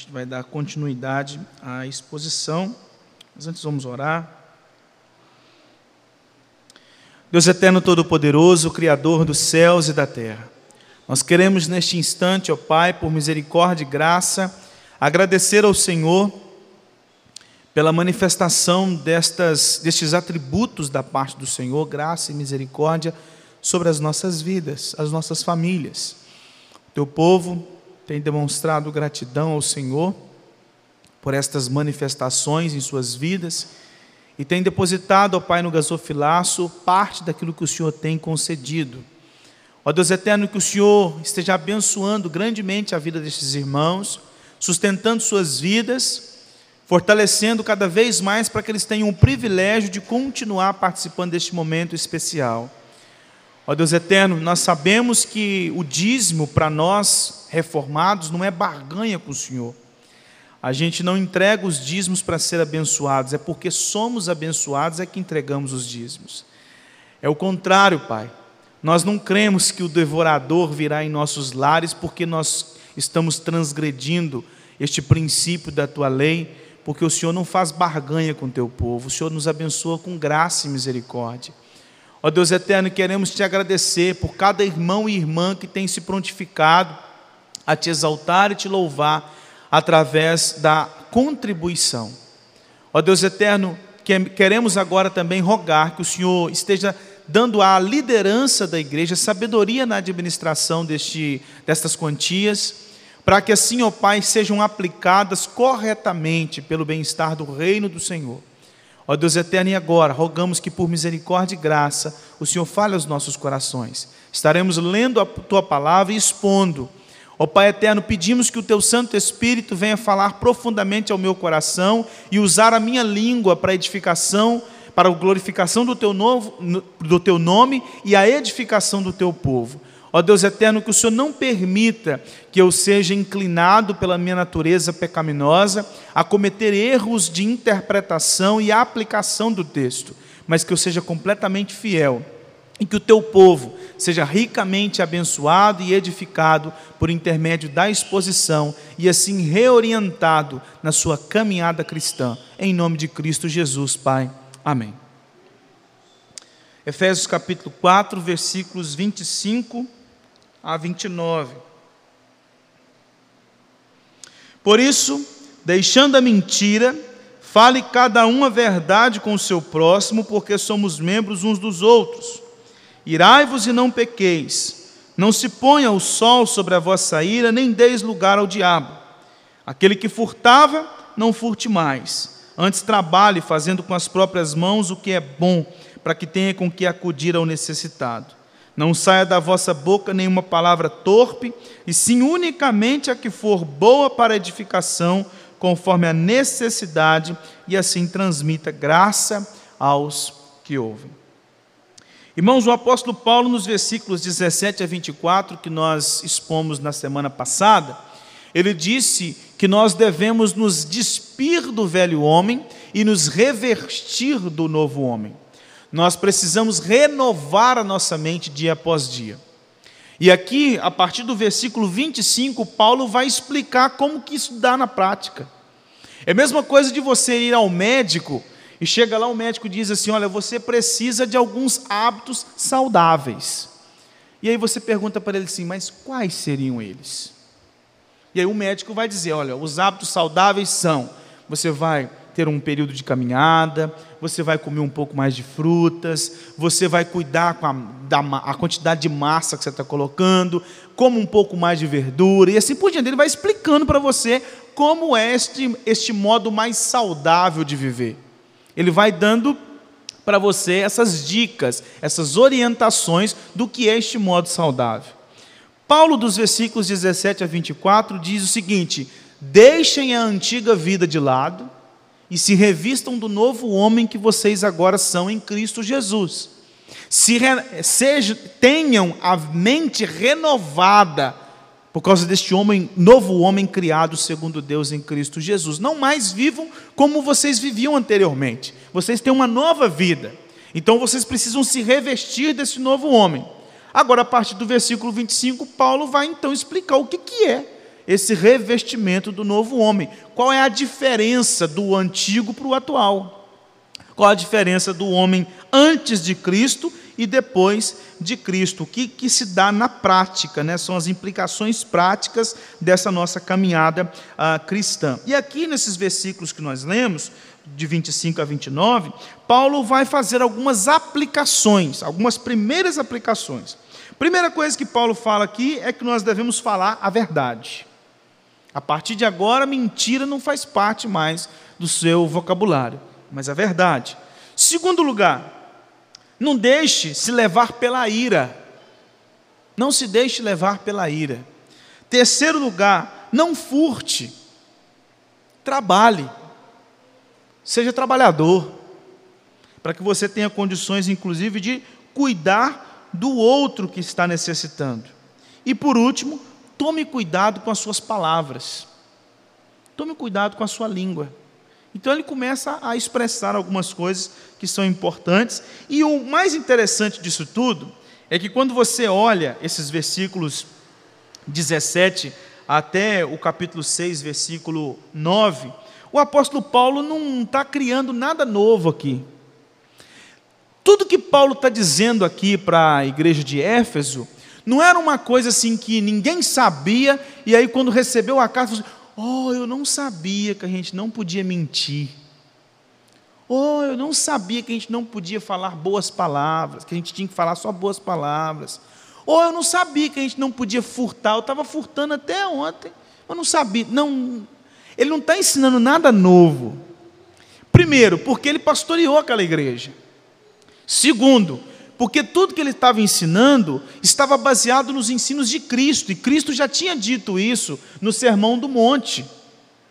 gente vai dar continuidade à exposição, mas antes vamos orar. Deus eterno todo-poderoso, Criador dos céus e da terra, nós queremos neste instante, ó Pai, por misericórdia e graça, agradecer ao Senhor pela manifestação destas, destes atributos da parte do Senhor, graça e misericórdia, sobre as nossas vidas, as nossas famílias. Teu povo tem demonstrado gratidão ao Senhor por estas manifestações em suas vidas e tem depositado, ó Pai, no gasofilaço parte daquilo que o Senhor tem concedido. Ó Deus eterno, que o Senhor esteja abençoando grandemente a vida destes irmãos, sustentando suas vidas, fortalecendo cada vez mais para que eles tenham o privilégio de continuar participando deste momento especial. Ó Deus eterno, nós sabemos que o dízimo para nós reformados não é barganha com o Senhor. A gente não entrega os dízimos para ser abençoados, é porque somos abençoados é que entregamos os dízimos. É o contrário, Pai. Nós não cremos que o devorador virá em nossos lares porque nós estamos transgredindo este princípio da tua lei, porque o Senhor não faz barganha com o teu povo, o Senhor nos abençoa com graça e misericórdia. Ó Deus eterno, queremos te agradecer por cada irmão e irmã que tem se prontificado a te exaltar e te louvar através da contribuição. Ó Deus eterno, queremos agora também rogar que o Senhor esteja dando à liderança da igreja sabedoria na administração deste, destas quantias, para que assim, ó Pai, sejam aplicadas corretamente pelo bem-estar do reino do Senhor. Ó Deus eterno, e agora rogamos que por misericórdia e graça o Senhor fale aos nossos corações. Estaremos lendo a tua palavra e expondo. Ó Pai eterno, pedimos que o teu Santo Espírito venha falar profundamente ao meu coração e usar a minha língua para edificação, para a glorificação do teu, novo, do teu nome e a edificação do teu povo. Ó Deus eterno, que o Senhor não permita que eu seja inclinado pela minha natureza pecaminosa a cometer erros de interpretação e aplicação do texto, mas que eu seja completamente fiel e que o teu povo seja ricamente abençoado e edificado por intermédio da exposição e assim reorientado na sua caminhada cristã. Em nome de Cristo Jesus, Pai. Amém. Efésios capítulo 4, versículos 25 a 29. Por isso, deixando a mentira, fale cada um a verdade com o seu próximo, porque somos membros uns dos outros. Irai-vos e não pequeis. Não se ponha o sol sobre a vossa ira, nem deis lugar ao diabo. Aquele que furtava, não furte mais. Antes trabalhe, fazendo com as próprias mãos o que é bom, para que tenha com que acudir ao necessitado. Não saia da vossa boca nenhuma palavra torpe, e sim unicamente a que for boa para edificação, conforme a necessidade, e assim transmita graça aos que ouvem. Irmãos, o apóstolo Paulo, nos versículos 17 a 24, que nós expomos na semana passada, ele disse que nós devemos nos despir do velho homem e nos revestir do novo homem. Nós precisamos renovar a nossa mente dia após dia. E aqui, a partir do versículo 25, Paulo vai explicar como que isso dá na prática. É a mesma coisa de você ir ao médico e chega lá o médico diz assim: "Olha, você precisa de alguns hábitos saudáveis". E aí você pergunta para ele assim: "Mas quais seriam eles?" E aí o médico vai dizer: "Olha, os hábitos saudáveis são: você vai ter um período de caminhada, você vai comer um pouco mais de frutas, você vai cuidar com a, da, a quantidade de massa que você está colocando, como um pouco mais de verdura, e assim por diante. Ele vai explicando para você como é este, este modo mais saudável de viver. Ele vai dando para você essas dicas, essas orientações do que é este modo saudável. Paulo, dos versículos 17 a 24, diz o seguinte: Deixem a antiga vida de lado e se revistam do novo homem que vocês agora são em Cristo Jesus. Se re, seja, tenham a mente renovada por causa deste homem, novo homem criado segundo Deus em Cristo Jesus. Não mais vivam como vocês viviam anteriormente. Vocês têm uma nova vida. Então vocês precisam se revestir desse novo homem. Agora, a partir do versículo 25, Paulo vai então explicar o que, que é esse revestimento do novo homem. Qual é a diferença do antigo para o atual? Qual a diferença do homem antes de Cristo e depois de Cristo? O que, que se dá na prática, né? são as implicações práticas dessa nossa caminhada uh, cristã. E aqui nesses versículos que nós lemos, de 25 a 29, Paulo vai fazer algumas aplicações, algumas primeiras aplicações. Primeira coisa que Paulo fala aqui é que nós devemos falar a verdade. A partir de agora, mentira não faz parte mais do seu vocabulário, mas a verdade. Segundo lugar, não deixe se levar pela ira. Não se deixe levar pela ira. Terceiro lugar, não furte. Trabalhe. Seja trabalhador. Para que você tenha condições, inclusive, de cuidar do outro que está necessitando. E por último, tome cuidado com as suas palavras. Tome cuidado com a sua língua. Então ele começa a expressar algumas coisas que são importantes. E o mais interessante disso tudo é que quando você olha esses versículos 17 até o capítulo 6, versículo 9, o apóstolo Paulo não está criando nada novo aqui. Tudo que Paulo está dizendo aqui para a igreja de Éfeso não era uma coisa assim que ninguém sabia, e aí quando recebeu a carta, falou assim, oh, eu não sabia que a gente não podia mentir. Oh, eu não sabia que a gente não podia falar boas palavras, que a gente tinha que falar só boas palavras. Oh, eu não sabia que a gente não podia furtar, eu estava furtando até ontem, eu não sabia. Não, ele não está ensinando nada novo. Primeiro, porque ele pastoreou aquela igreja. Segundo, porque tudo que ele estava ensinando estava baseado nos ensinos de Cristo, e Cristo já tinha dito isso no Sermão do Monte,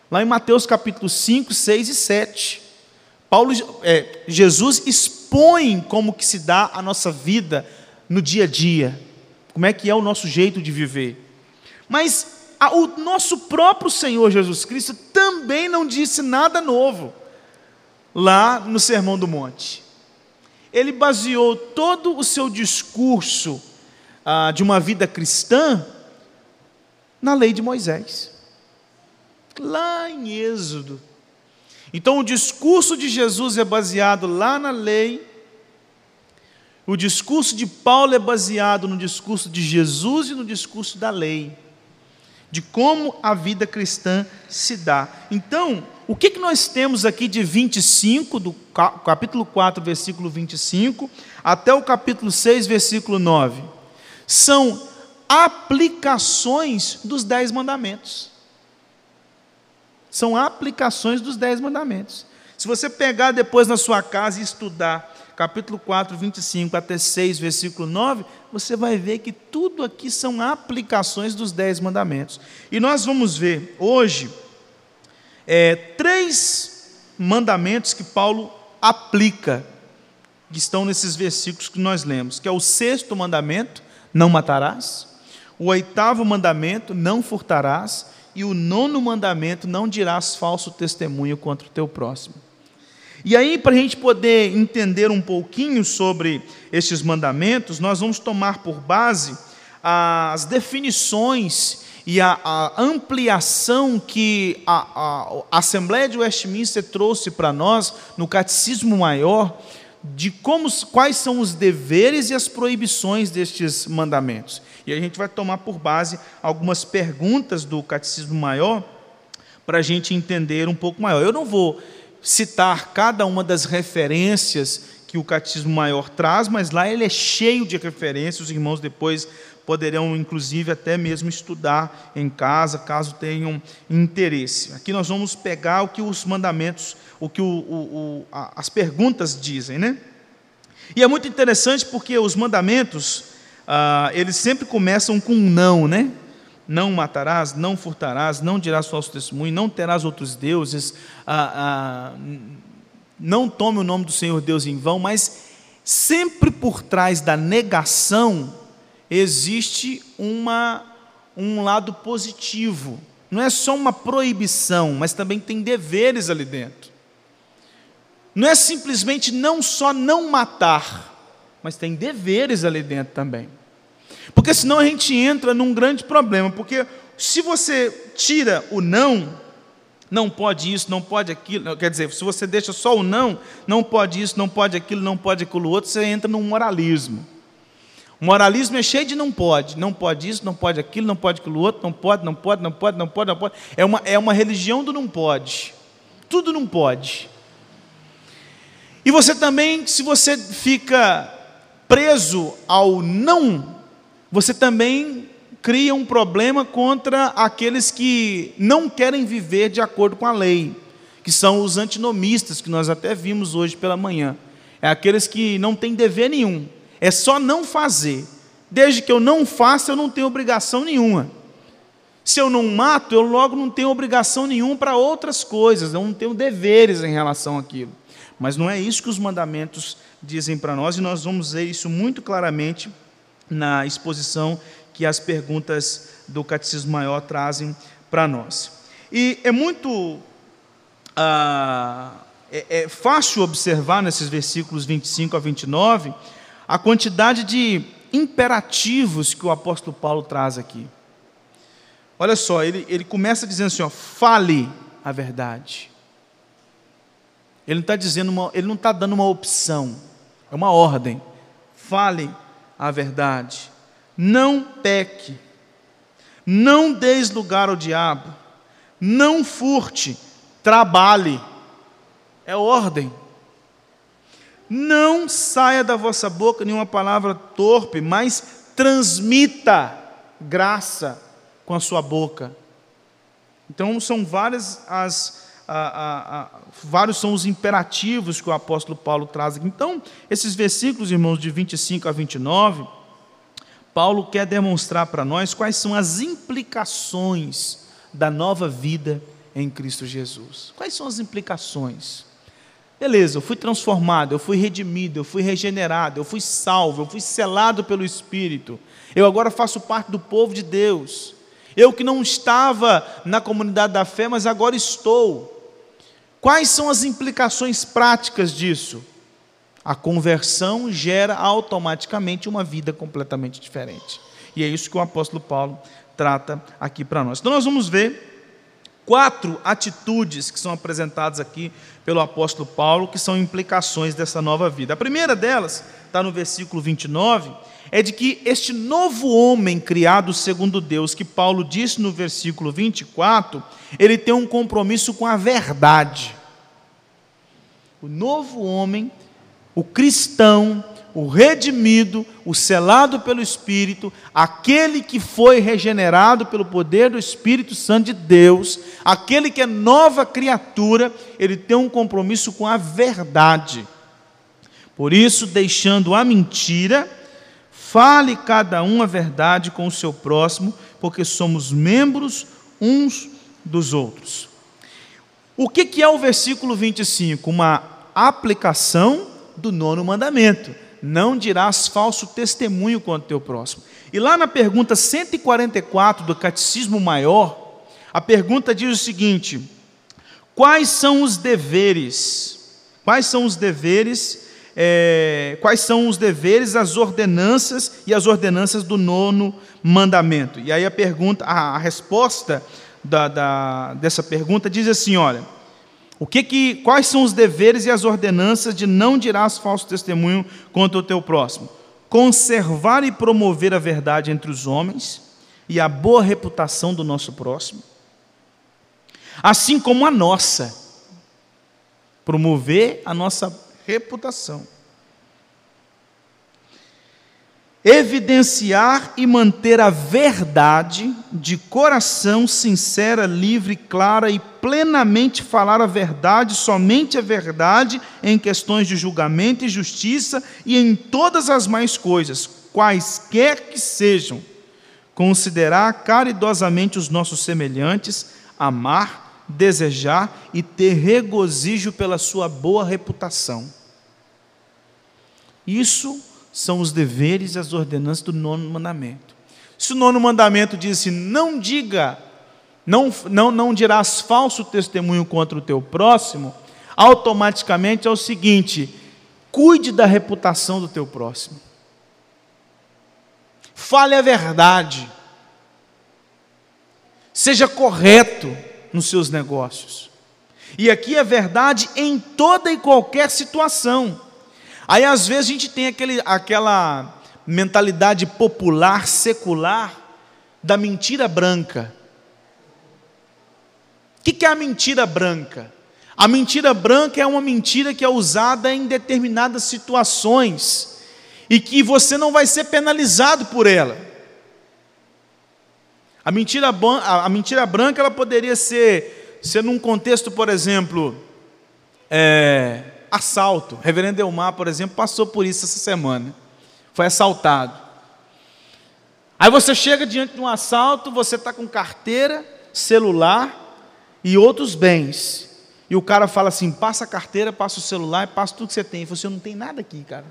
lá em Mateus capítulo 5, 6 e 7. Paulo, é, Jesus expõe como que se dá a nossa vida no dia a dia, como é que é o nosso jeito de viver. Mas a, o nosso próprio Senhor Jesus Cristo também não disse nada novo lá no Sermão do Monte ele baseou todo o seu discurso ah, de uma vida cristã na lei de Moisés, lá em Êxodo. Então, o discurso de Jesus é baseado lá na lei, o discurso de Paulo é baseado no discurso de Jesus e no discurso da lei, de como a vida cristã se dá. Então, o que, que nós temos aqui de 25, do capítulo 4, versículo 25, até o capítulo 6, versículo 9? São aplicações dos dez mandamentos. São aplicações dos dez mandamentos. Se você pegar depois na sua casa e estudar capítulo 4, 25 até 6, versículo 9, você vai ver que tudo aqui são aplicações dos dez mandamentos. E nós vamos ver hoje é, três mandamentos que Paulo aplica, que estão nesses versículos que nós lemos, que é o sexto mandamento, não matarás, o oitavo mandamento, não furtarás, e o nono mandamento, não dirás falso testemunho contra o teu próximo. E aí, para a gente poder entender um pouquinho sobre estes mandamentos, nós vamos tomar por base as definições e a, a ampliação que a, a, Assembleia de Westminster trouxe para nós no Catecismo Maior de como, quais são os deveres e as proibições destes mandamentos. E a gente vai tomar por base algumas perguntas do Catecismo Maior para a gente entender um pouco maior. Eu não vou citar cada uma das referências que o Catecismo Maior traz, mas lá ele é cheio de referências, os irmãos depois poderão, inclusive, até mesmo estudar em casa, caso tenham interesse. Aqui nós vamos pegar o que os mandamentos, o que o, o, o, as perguntas dizem, né? E é muito interessante porque os mandamentos, ah, eles sempre começam com um não, né? Não matarás, não furtarás, não dirás falso testemunho, não terás outros deuses, ah, ah, não tome o nome do Senhor Deus em vão, mas sempre por trás da negação existe uma, um lado positivo. Não é só uma proibição, mas também tem deveres ali dentro. Não é simplesmente não só não matar, mas tem deveres ali dentro também. Porque senão a gente entra num grande problema, porque se você tira o não, não pode isso, não pode aquilo, quer dizer, se você deixa só o não, não pode isso, não pode aquilo, não pode aquilo outro, você entra num moralismo. O moralismo é cheio de não pode, não pode isso, não pode aquilo, não pode aquilo outro, não pode, não pode, não pode, não pode, não pode. É uma, é uma religião do não pode. Tudo não pode. E você também, se você fica preso ao não, você também cria um problema contra aqueles que não querem viver de acordo com a lei, que são os antinomistas, que nós até vimos hoje pela manhã. É aqueles que não têm dever nenhum, é só não fazer. Desde que eu não faça, eu não tenho obrigação nenhuma. Se eu não mato, eu logo não tenho obrigação nenhuma para outras coisas, eu não tenho deveres em relação àquilo. Mas não é isso que os mandamentos dizem para nós, e nós vamos ver isso muito claramente na exposição que as perguntas do Catecismo Maior trazem para nós. E é muito ah, é, é fácil observar nesses versículos 25 a 29 a quantidade de imperativos que o apóstolo Paulo traz aqui. Olha só, ele, ele começa dizendo assim: ó, fale a verdade. Ele não está dizendo uma, ele não está dando uma opção, é uma ordem. Fale a verdade. Não peque. Não deis lugar ao diabo. Não furte. Trabalhe. É ordem. Não saia da vossa boca nenhuma palavra torpe, mas transmita graça com a sua boca. Então são várias as a, a, a, vários são os imperativos que o apóstolo Paulo traz aqui. Então, esses versículos, irmãos, de 25 a 29, Paulo quer demonstrar para nós quais são as implicações da nova vida em Cristo Jesus. Quais são as implicações? Beleza, eu fui transformado, eu fui redimido, eu fui regenerado, eu fui salvo, eu fui selado pelo Espírito. Eu agora faço parte do povo de Deus. Eu que não estava na comunidade da fé, mas agora estou. Quais são as implicações práticas disso? A conversão gera automaticamente uma vida completamente diferente. E é isso que o apóstolo Paulo trata aqui para nós. Então nós vamos ver quatro atitudes que são apresentadas aqui pelo apóstolo Paulo, que são implicações dessa nova vida. A primeira delas está no versículo 29, é de que este novo homem criado segundo Deus, que Paulo disse no versículo 24, ele tem um compromisso com a verdade. O novo homem, o cristão, o redimido, o selado pelo Espírito, aquele que foi regenerado pelo poder do Espírito Santo de Deus, aquele que é nova criatura, ele tem um compromisso com a verdade. Por isso, deixando a mentira, fale cada um a verdade com o seu próximo, porque somos membros uns dos outros. O que é o versículo 25? Uma aplicação do nono mandamento não dirás falso testemunho contra o teu próximo. E lá na pergunta 144 do Catecismo Maior, a pergunta diz o seguinte: quais são os deveres? Quais são os deveres? É, quais são os deveres, as ordenanças e as ordenanças do nono mandamento? E aí a pergunta, a, a resposta da, da, dessa pergunta diz assim: olha o que que, quais são os deveres e as ordenanças de não dirás falso testemunho contra o teu próximo? Conservar e promover a verdade entre os homens e a boa reputação do nosso próximo, assim como a nossa. Promover a nossa reputação evidenciar e manter a verdade de coração sincera, livre, clara e plenamente falar a verdade, somente a verdade em questões de julgamento e justiça e em todas as mais coisas, quaisquer que sejam. Considerar caridosamente os nossos semelhantes, amar, desejar e ter regozijo pela sua boa reputação. Isso são os deveres e as ordenanças do nono mandamento. Se o nono mandamento diz assim, não diga, não, não, não dirás falso testemunho contra o teu próximo, automaticamente é o seguinte: cuide da reputação do teu próximo. Fale a verdade. Seja correto nos seus negócios. E aqui é verdade em toda e qualquer situação. Aí às vezes a gente tem aquele, aquela mentalidade popular, secular, da mentira branca. O que é a mentira branca? A mentira branca é uma mentira que é usada em determinadas situações e que você não vai ser penalizado por ela. A mentira, a mentira branca ela poderia ser, ser num contexto, por exemplo, é, assalto. reverendo Elmar, por exemplo, passou por isso essa semana. Foi assaltado. Aí você chega diante de um assalto, você está com carteira, celular e outros bens. E o cara fala assim: passa a carteira, passa o celular, passa tudo que você tem. Você não tem nada aqui, cara.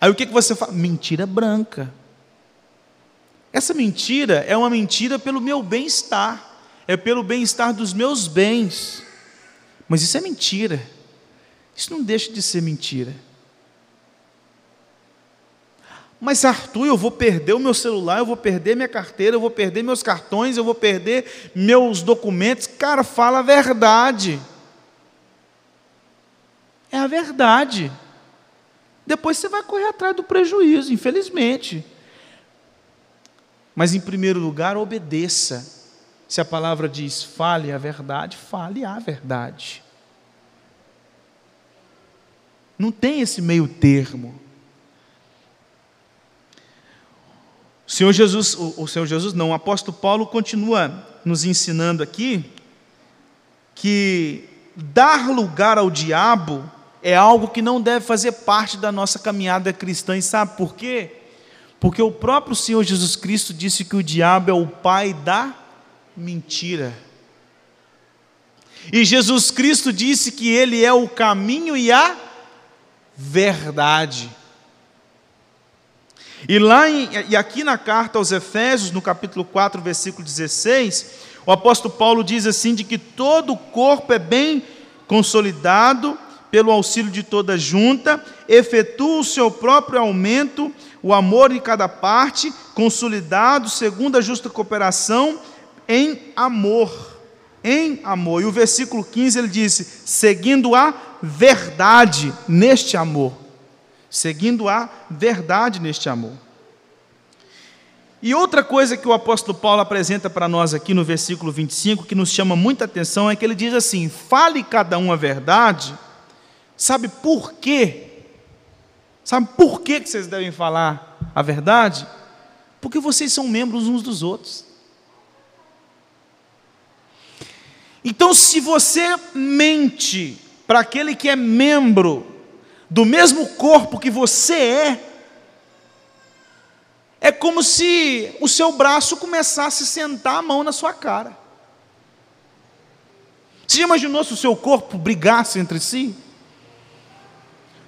Aí o que, que você fala? Mentira branca. Essa mentira é uma mentira pelo meu bem-estar, é pelo bem-estar dos meus bens. Mas isso é mentira. Isso não deixa de ser mentira. Mas Arthur, eu vou perder o meu celular, eu vou perder minha carteira, eu vou perder meus cartões, eu vou perder meus documentos. Cara, fala a verdade. É a verdade. Depois você vai correr atrás do prejuízo, infelizmente. Mas em primeiro lugar, obedeça. Se a palavra diz fale a verdade, fale a verdade. Não tem esse meio termo. O Senhor Jesus, o, o Senhor Jesus não, o apóstolo Paulo continua nos ensinando aqui que dar lugar ao diabo é algo que não deve fazer parte da nossa caminhada cristã. E sabe por quê? Porque o próprio Senhor Jesus Cristo disse que o diabo é o pai da mentira. E Jesus Cristo disse que ele é o caminho e a verdade. E lá em, e aqui na carta aos Efésios, no capítulo 4, versículo 16, o apóstolo Paulo diz assim de que todo o corpo é bem consolidado pelo auxílio de toda junta, efetua o seu próprio aumento, o amor em cada parte, consolidado segundo a justa cooperação em amor. Em amor. E o versículo 15 ele disse: seguindo a verdade neste amor seguindo a verdade neste amor. E outra coisa que o apóstolo Paulo apresenta para nós aqui no versículo 25, que nos chama muita atenção, é que ele diz assim: fale cada um a verdade. Sabe por quê? Sabe por que vocês devem falar a verdade? Porque vocês são membros uns dos outros. Então, se você mente para aquele que é membro do mesmo corpo que você é, é como se o seu braço começasse a sentar a mão na sua cara. Você já imaginou se o seu corpo brigasse entre si?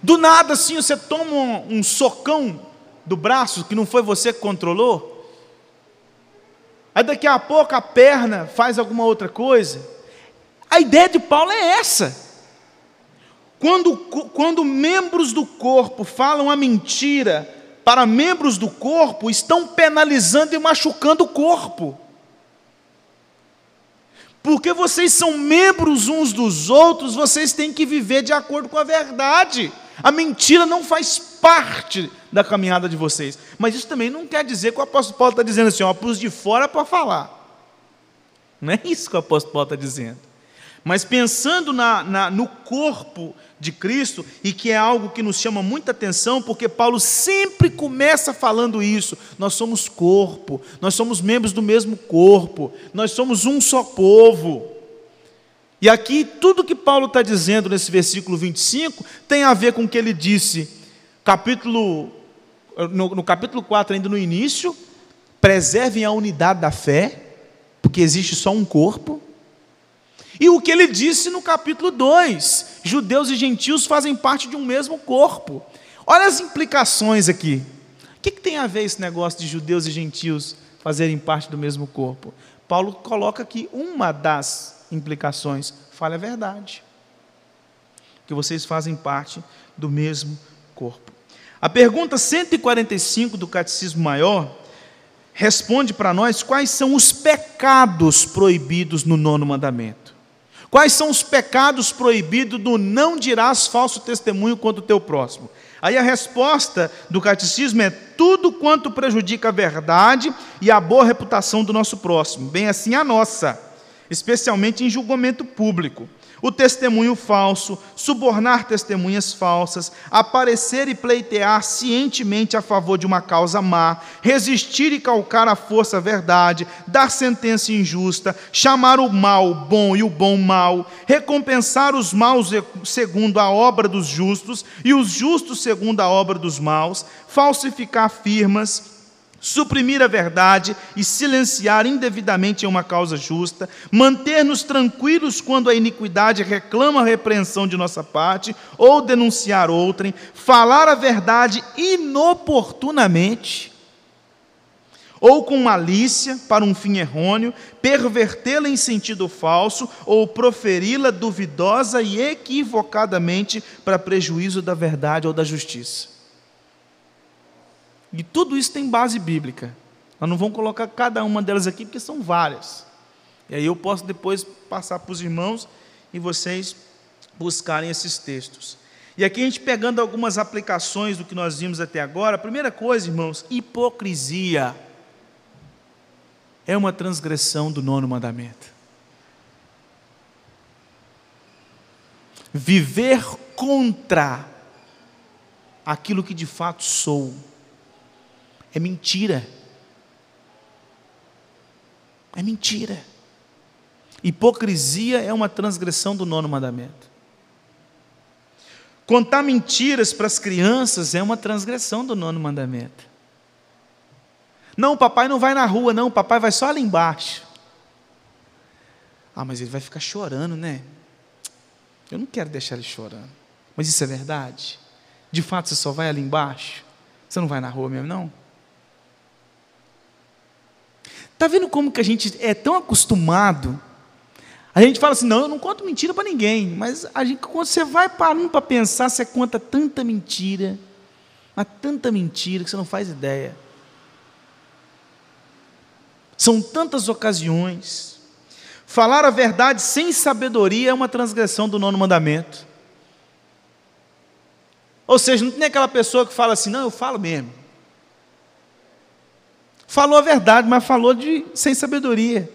Do nada, assim, você toma um, um socão do braço que não foi você que controlou. Aí daqui a pouco a perna faz alguma outra coisa. A ideia de Paulo é essa. Quando, quando membros do corpo falam a mentira para membros do corpo, estão penalizando e machucando o corpo. Porque vocês são membros uns dos outros, vocês têm que viver de acordo com a verdade. A mentira não faz parte da caminhada de vocês. Mas isso também não quer dizer que o apóstolo Paulo está dizendo assim, ó, para os de fora para falar. Não é isso que o apóstolo Paulo está dizendo. Mas pensando na, na, no corpo de Cristo, e que é algo que nos chama muita atenção, porque Paulo sempre começa falando isso: nós somos corpo, nós somos membros do mesmo corpo, nós somos um só povo. E aqui, tudo que Paulo está dizendo nesse versículo 25 tem a ver com o que ele disse, capítulo, no, no capítulo 4, ainda no início: preservem a unidade da fé, porque existe só um corpo. E o que ele disse no capítulo 2: judeus e gentios fazem parte de um mesmo corpo. Olha as implicações aqui. O que, que tem a ver esse negócio de judeus e gentios fazerem parte do mesmo corpo? Paulo coloca aqui uma das implicações: fale a verdade. Que vocês fazem parte do mesmo corpo. A pergunta 145 do Catecismo Maior responde para nós quais são os pecados proibidos no nono mandamento. Quais são os pecados proibidos do não dirás falso testemunho contra o teu próximo? Aí a resposta do catecismo é tudo quanto prejudica a verdade e a boa reputação do nosso próximo, bem assim a nossa, especialmente em julgamento público o testemunho falso, subornar testemunhas falsas, aparecer e pleitear cientemente a favor de uma causa má, resistir e calcar à força a verdade, dar sentença injusta, chamar o mal bom e o bom mal, recompensar os maus segundo a obra dos justos e os justos segundo a obra dos maus, falsificar firmas, suprimir a verdade e silenciar indevidamente uma causa justa, manter-nos tranquilos quando a iniquidade reclama a repreensão de nossa parte ou denunciar outrem, falar a verdade inoportunamente ou com malícia para um fim errôneo, pervertê-la em sentido falso ou proferi-la duvidosa e equivocadamente para prejuízo da verdade ou da justiça. E tudo isso tem base bíblica. Nós não vamos colocar cada uma delas aqui, porque são várias. E aí eu posso depois passar para os irmãos e vocês buscarem esses textos. E aqui a gente pegando algumas aplicações do que nós vimos até agora. A primeira coisa, irmãos, hipocrisia é uma transgressão do nono mandamento. Viver contra aquilo que de fato sou é mentira. É mentira. Hipocrisia é uma transgressão do nono mandamento. Contar mentiras para as crianças é uma transgressão do nono mandamento. Não, papai não vai na rua, não, papai vai só ali embaixo. Ah, mas ele vai ficar chorando, né? Eu não quero deixar ele chorando. Mas isso é verdade? De fato, você só vai ali embaixo? Você não vai na rua mesmo, não? Está vendo como que a gente é tão acostumado? A gente fala assim, não, eu não conto mentira para ninguém, mas a gente, quando você vai parando para pensar, você conta tanta mentira, mas tanta mentira que você não faz ideia. São tantas ocasiões. Falar a verdade sem sabedoria é uma transgressão do nono mandamento. Ou seja, não tem aquela pessoa que fala assim, não, eu falo mesmo. Falou a verdade, mas falou de sem sabedoria.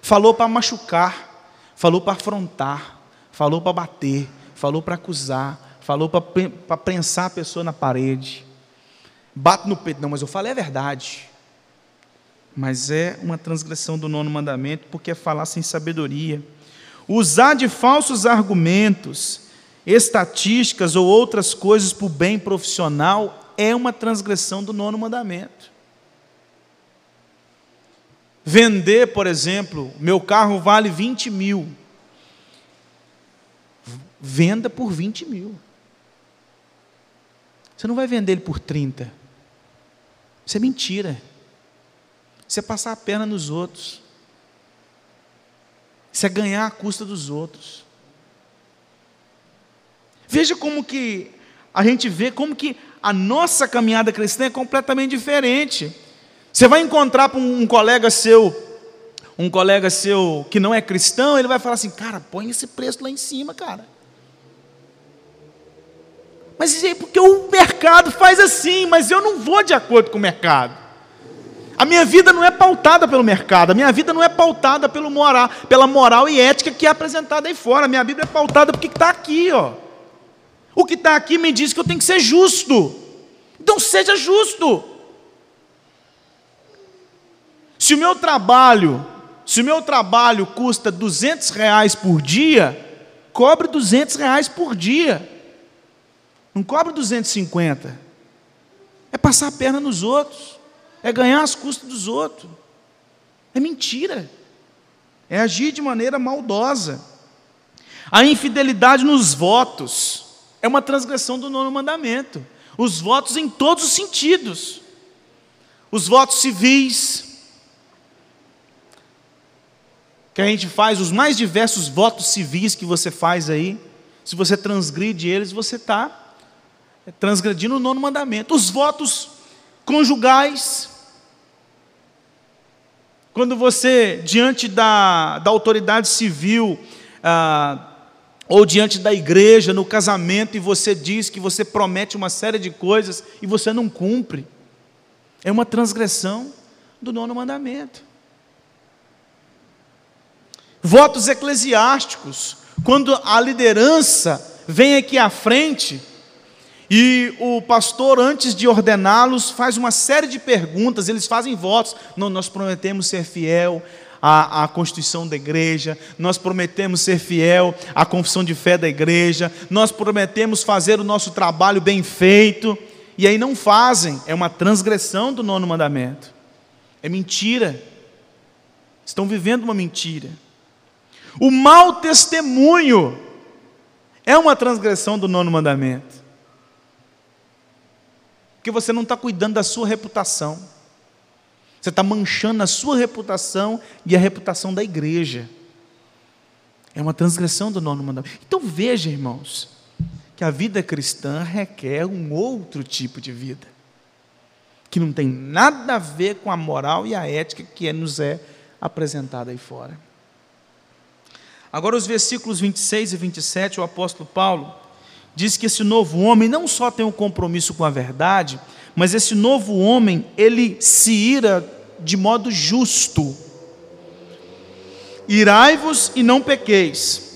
Falou para machucar, falou para afrontar, falou para bater, falou para acusar, falou para prensar a pessoa na parede. Bate no peito, não, mas eu falei a verdade. Mas é uma transgressão do nono mandamento, porque é falar sem sabedoria. Usar de falsos argumentos, estatísticas ou outras coisas para o bem profissional é uma transgressão do nono mandamento. Vender, por exemplo, meu carro vale 20 mil. Venda por 20 mil. Você não vai vender ele por 30. Isso é mentira. Isso é passar a perna nos outros. Isso é ganhar a custa dos outros. Veja como que a gente vê como que a nossa caminhada cristã é completamente diferente. Você vai encontrar com um colega seu, um colega seu que não é cristão, ele vai falar assim: cara, põe esse preço lá em cima, cara. Mas é porque o mercado faz assim, mas eu não vou de acordo com o mercado. A minha vida não é pautada pelo mercado, a minha vida não é pautada pelo moral, pela moral e ética que é apresentada aí fora. A minha Bíblia é pautada porque está aqui, ó. O que está aqui me diz que eu tenho que ser justo. Então seja justo. Se o meu trabalho, se o meu trabalho custa 200 reais por dia, cobre 200 reais por dia. Não cobre 250. É passar a perna nos outros. É ganhar as custas dos outros. É mentira. É agir de maneira maldosa. A infidelidade nos votos é uma transgressão do nono mandamento. Os votos em todos os sentidos. Os votos civis, que a gente faz, os mais diversos votos civis que você faz aí, se você transgride eles, você está transgredindo o nono mandamento. Os votos conjugais, Quando você, diante da, da autoridade civil, ah, ou diante da igreja, no casamento, e você diz que você promete uma série de coisas e você não cumpre, é uma transgressão do nono mandamento. Votos eclesiásticos, quando a liderança vem aqui à frente e o pastor, antes de ordená-los, faz uma série de perguntas, eles fazem votos. Não, nós prometemos ser fiel à, à Constituição da igreja, nós prometemos ser fiel à confissão de fé da igreja, nós prometemos fazer o nosso trabalho bem feito, e aí não fazem, é uma transgressão do nono mandamento, é mentira, estão vivendo uma mentira. O mau testemunho é uma transgressão do nono mandamento. Porque você não está cuidando da sua reputação. Você está manchando a sua reputação e a reputação da igreja. É uma transgressão do nono mandamento. Então veja, irmãos, que a vida cristã requer um outro tipo de vida, que não tem nada a ver com a moral e a ética que nos é apresentada aí fora. Agora, os versículos 26 e 27, o apóstolo Paulo diz que esse novo homem não só tem um compromisso com a verdade, mas esse novo homem, ele se ira de modo justo. Irai-vos e não pequeis.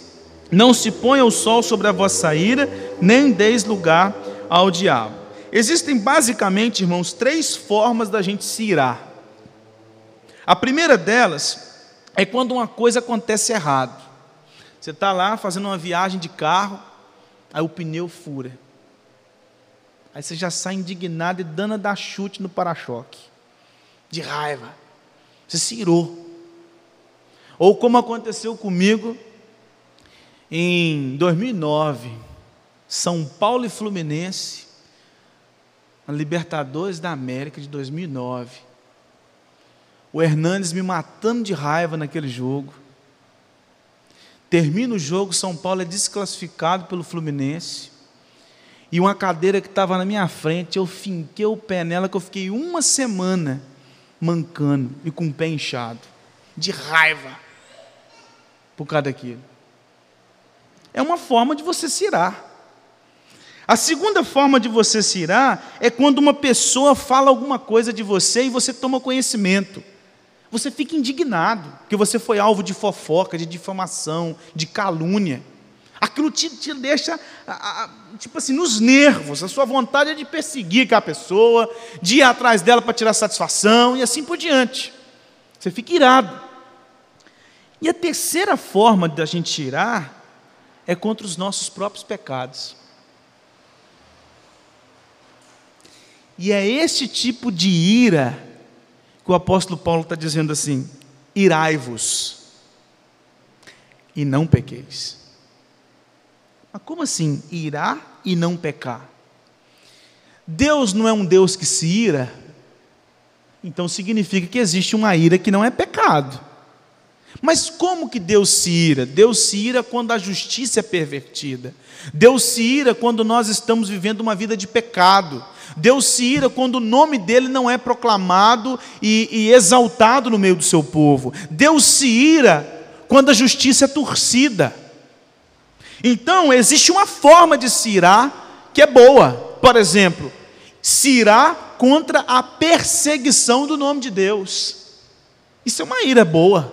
Não se ponha o sol sobre a vossa ira, nem deis lugar ao diabo. Existem basicamente, irmãos, três formas da gente se irar. A primeira delas é quando uma coisa acontece errado. Você está lá fazendo uma viagem de carro, Aí o pneu fura. Aí você já sai indignado e dando dar chute no para-choque. De raiva. Você se irou. Ou como aconteceu comigo em 2009, São Paulo e Fluminense, na Libertadores da América de 2009. O Hernandes me matando de raiva naquele jogo. Termina o jogo, São Paulo é desclassificado pelo Fluminense. E uma cadeira que estava na minha frente, eu finquei o pé nela, que eu fiquei uma semana mancando e com o pé inchado, de raiva, por causa daquilo. É uma forma de você se irar. A segunda forma de você se irar é quando uma pessoa fala alguma coisa de você e você toma conhecimento. Você fica indignado, porque você foi alvo de fofoca, de difamação, de calúnia. Aquilo te, te deixa, tipo assim, nos nervos. A sua vontade é de perseguir aquela pessoa, de ir atrás dela para tirar satisfação e assim por diante. Você fica irado. E a terceira forma da gente tirar é contra os nossos próprios pecados. E é esse tipo de ira que o apóstolo Paulo está dizendo assim: irai-vos e não pequeis. Mas como assim, irá e não pecar? Deus não é um Deus que se ira, então significa que existe uma ira que não é pecado. Mas como que Deus se ira? Deus se ira quando a justiça é pervertida. Deus se ira quando nós estamos vivendo uma vida de pecado. Deus se ira quando o nome dele não é proclamado e, e exaltado no meio do seu povo. Deus se ira quando a justiça é torcida. Então, existe uma forma de se irar que é boa. Por exemplo, se irar contra a perseguição do nome de Deus. Isso é uma ira boa.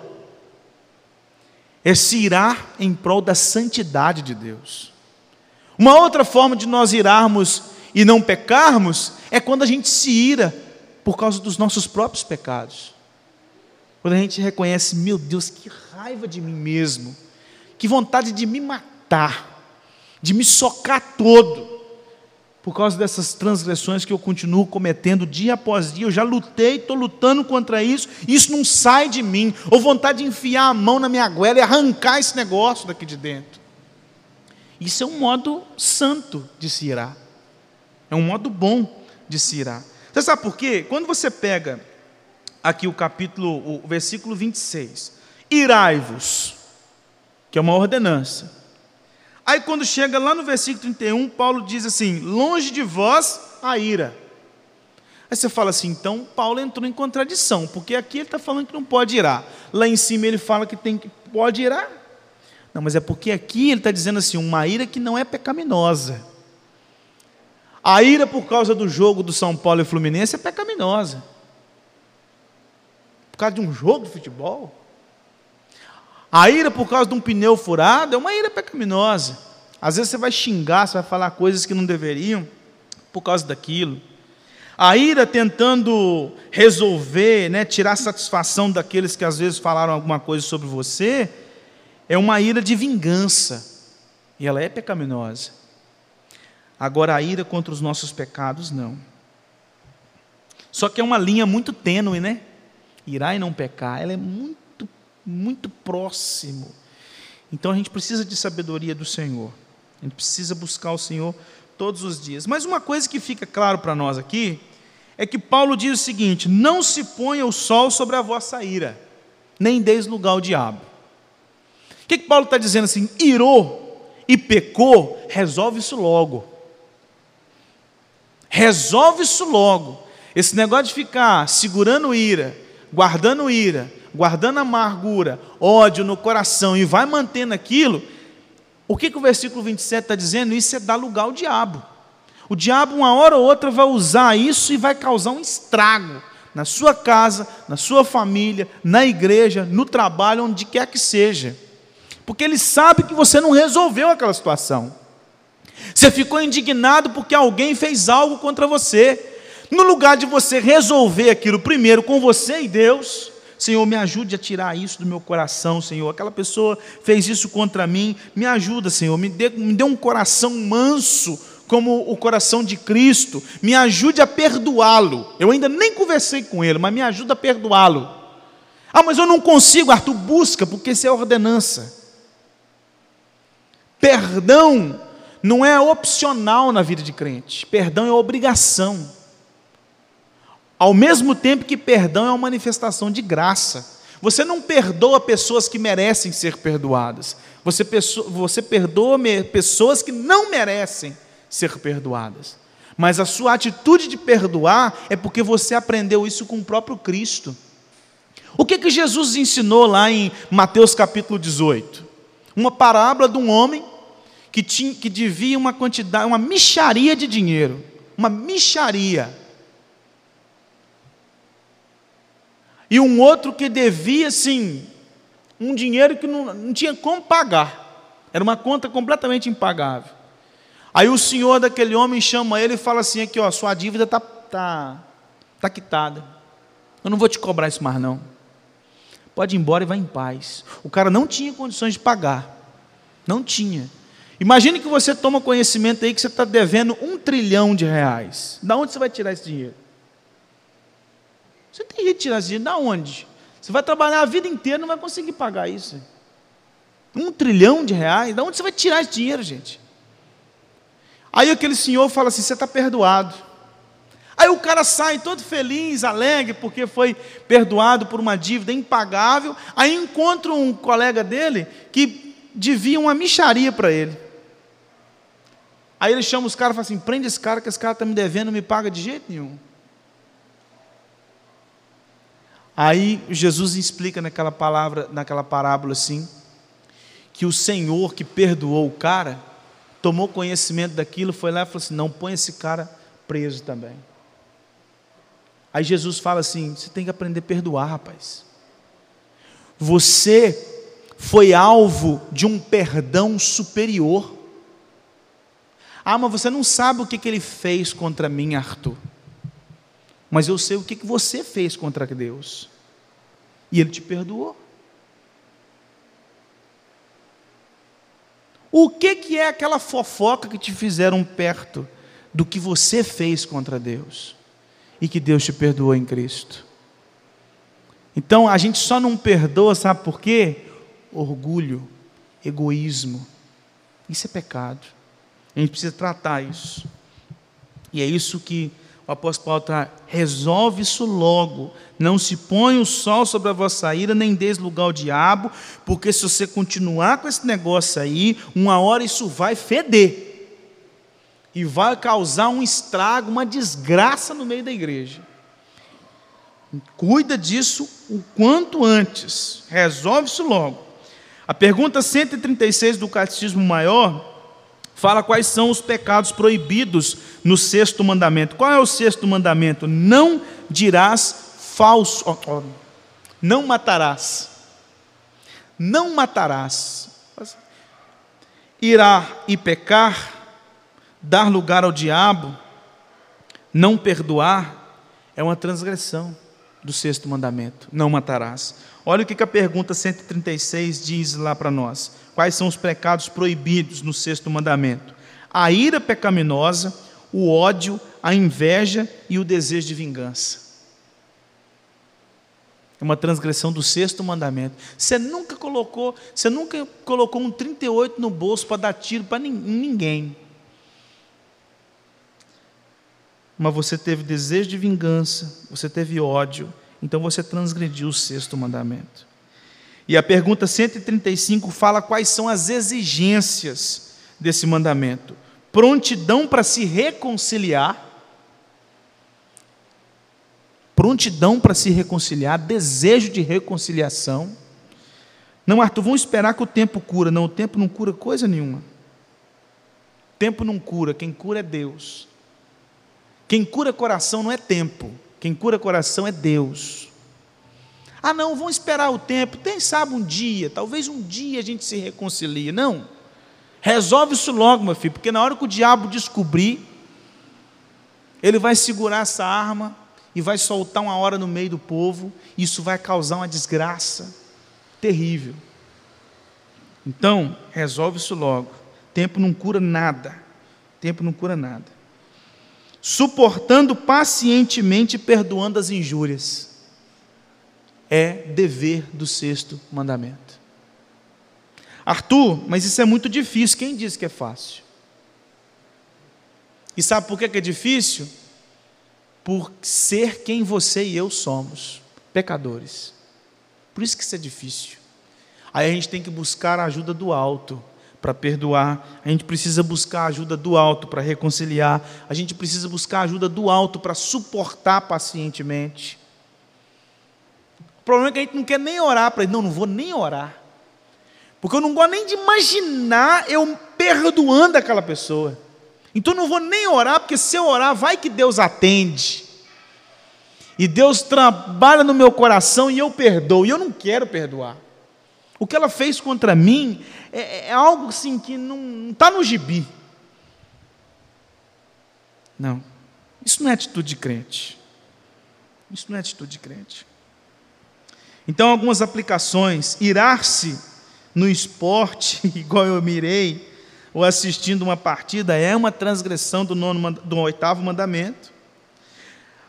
É se irar em prol da santidade de Deus. Uma outra forma de nós irarmos e não pecarmos é quando a gente se ira por causa dos nossos próprios pecados. Quando a gente reconhece, meu Deus, que raiva de mim mesmo, que vontade de me matar, de me socar todo, por causa dessas transgressões que eu continuo cometendo dia após dia. Eu já lutei, estou lutando contra isso, isso não sai de mim. Ou vontade de enfiar a mão na minha goela e arrancar esse negócio daqui de dentro. Isso é um modo santo de se irar. É um modo bom de se irar. Você sabe por quê? Quando você pega aqui o capítulo, o versículo 26, irai-vos, que é uma ordenança. Aí quando chega lá no versículo 31, Paulo diz assim: longe de vós a ira. Aí você fala assim, então Paulo entrou em contradição, porque aqui ele está falando que não pode irar. Lá em cima ele fala que tem que pode irar. Não, mas é porque aqui ele está dizendo assim, uma ira que não é pecaminosa. A ira por causa do jogo do São Paulo e Fluminense é pecaminosa. Por causa de um jogo de futebol. A ira por causa de um pneu furado é uma ira pecaminosa. Às vezes você vai xingar, você vai falar coisas que não deveriam por causa daquilo. A ira tentando resolver, né, tirar satisfação daqueles que às vezes falaram alguma coisa sobre você, é uma ira de vingança. E ela é pecaminosa. Agora, a ira contra os nossos pecados, não. Só que é uma linha muito tênue, né? Irar e não pecar, ela é muito, muito próximo. Então a gente precisa de sabedoria do Senhor. A gente precisa buscar o Senhor todos os dias. Mas uma coisa que fica claro para nós aqui é que Paulo diz o seguinte: não se ponha o sol sobre a vossa ira, nem deis lugar ao diabo. O que, que Paulo está dizendo assim? Irou e pecou, resolve isso logo. Resolve isso logo. Esse negócio de ficar segurando ira, guardando ira, guardando amargura, ódio no coração e vai mantendo aquilo, o que, que o versículo 27 está dizendo? Isso é dar lugar ao diabo. O diabo, uma hora ou outra, vai usar isso e vai causar um estrago na sua casa, na sua família, na igreja, no trabalho, onde quer que seja. Porque ele sabe que você não resolveu aquela situação. Você ficou indignado porque alguém fez algo contra você. No lugar de você resolver aquilo primeiro com você e Deus, Senhor, me ajude a tirar isso do meu coração, Senhor. Aquela pessoa fez isso contra mim, me ajuda, Senhor. Me dê, me dê um coração manso, como o coração de Cristo. Me ajude a perdoá-lo. Eu ainda nem conversei com ele, mas me ajuda a perdoá-lo. Ah, mas eu não consigo, Arthur. Busca, porque isso é ordenança. Perdão não é opcional na vida de crente, perdão é obrigação. Ao mesmo tempo que perdão é uma manifestação de graça. Você não perdoa pessoas que merecem ser perdoadas. Você, você perdoa pessoas que não merecem ser perdoadas. Mas a sua atitude de perdoar é porque você aprendeu isso com o próprio Cristo. O que, que Jesus ensinou lá em Mateus capítulo 18? Uma parábola de um homem que, tinha, que devia uma quantidade, uma micharia de dinheiro. Uma micharia. E um outro que devia, sim, um dinheiro que não, não tinha como pagar. Era uma conta completamente impagável. Aí o senhor daquele homem chama ele e fala assim: aqui, ó, sua dívida está tá, tá quitada. Eu não vou te cobrar isso mais, não. Pode ir embora e vá em paz. O cara não tinha condições de pagar. Não tinha. Imagine que você toma conhecimento aí que você está devendo um trilhão de reais. Da onde você vai tirar esse dinheiro? Você tem que tirar esse dinheiro da onde? Você vai trabalhar a vida inteira não vai conseguir pagar isso. Um trilhão de reais? Da onde você vai tirar esse dinheiro, gente? Aí aquele senhor fala assim: você está perdoado. Aí o cara sai todo feliz, alegre, porque foi perdoado por uma dívida impagável. Aí encontra um colega dele que devia uma micharia para ele. Aí ele chama os caras e fala assim: prende esse cara, que esse cara está me devendo, não me paga de jeito nenhum. Aí Jesus explica naquela palavra, naquela parábola assim, que o Senhor que perdoou o cara, tomou conhecimento daquilo, foi lá e falou assim: não, põe esse cara preso também. Aí Jesus fala assim: você tem que aprender a perdoar, rapaz. Você foi alvo de um perdão superior. Ah, mas você não sabe o que, que ele fez contra mim, Arthur mas eu sei o que você fez contra Deus. E Ele te perdoou. O que, que é aquela fofoca que te fizeram perto do que você fez contra Deus? E que Deus te perdoou em Cristo. Então a gente só não perdoa, sabe por quê? Orgulho, egoísmo. Isso é pecado. A gente precisa tratar isso. E é isso que o apóstolo Paulo está, resolve isso logo. Não se põe o sol sobre a vossa ira, nem deis lugar ao diabo, porque se você continuar com esse negócio aí, uma hora isso vai feder. e vai causar um estrago, uma desgraça no meio da igreja. Cuida disso o quanto antes, resolve isso logo. A pergunta 136 do Catecismo Maior fala quais são os pecados proibidos no sexto mandamento. Qual é o sexto mandamento? Não dirás falso, não matarás. Não matarás. Irá e pecar, dar lugar ao diabo, não perdoar, é uma transgressão do sexto mandamento: não matarás. Olha o que a pergunta 136 diz lá para nós. Quais são os pecados proibidos no sexto mandamento? A ira pecaminosa, o ódio, a inveja e o desejo de vingança. É uma transgressão do sexto mandamento. Você nunca colocou, você nunca colocou um 38 no bolso para dar tiro para ninguém. mas você teve desejo de vingança, você teve ódio, então você transgrediu o sexto mandamento. E a pergunta 135 fala quais são as exigências desse mandamento: prontidão para se reconciliar, prontidão para se reconciliar, desejo de reconciliação. Não, Arthur, vamos esperar que o tempo cura. Não, o tempo não cura coisa nenhuma. O tempo não cura, quem cura é Deus. Quem cura coração não é tempo, quem cura coração é Deus. Ah, não, vamos esperar o tempo, quem sabe um dia, talvez um dia a gente se reconcilie. Não, resolve isso logo, meu filho, porque na hora que o diabo descobrir, ele vai segurar essa arma e vai soltar uma hora no meio do povo, isso vai causar uma desgraça terrível. Então, resolve isso logo. Tempo não cura nada. Tempo não cura nada suportando pacientemente e perdoando as injúrias. É dever do sexto mandamento. Arthur, mas isso é muito difícil. Quem disse que é fácil? E sabe por que é difícil? Por ser quem você e eu somos, pecadores. Por isso que isso é difícil. Aí a gente tem que buscar a ajuda do alto para perdoar, a gente precisa buscar a ajuda do alto para reconciliar, a gente precisa buscar a ajuda do alto para suportar pacientemente. O problema é que a gente não quer nem orar para ele, não, não vou nem orar, porque eu não gosto nem de imaginar eu perdoando aquela pessoa. Então eu não vou nem orar, porque se eu orar, vai que Deus atende. E Deus trabalha no meu coração e eu perdoo, e eu não quero perdoar. O que ela fez contra mim é, é algo assim que não está no gibi. Não. Isso não é atitude de crente. Isso não é atitude de crente. Então, algumas aplicações. Irar-se no esporte, igual eu mirei, ou assistindo uma partida, é uma transgressão do, nono, do oitavo mandamento.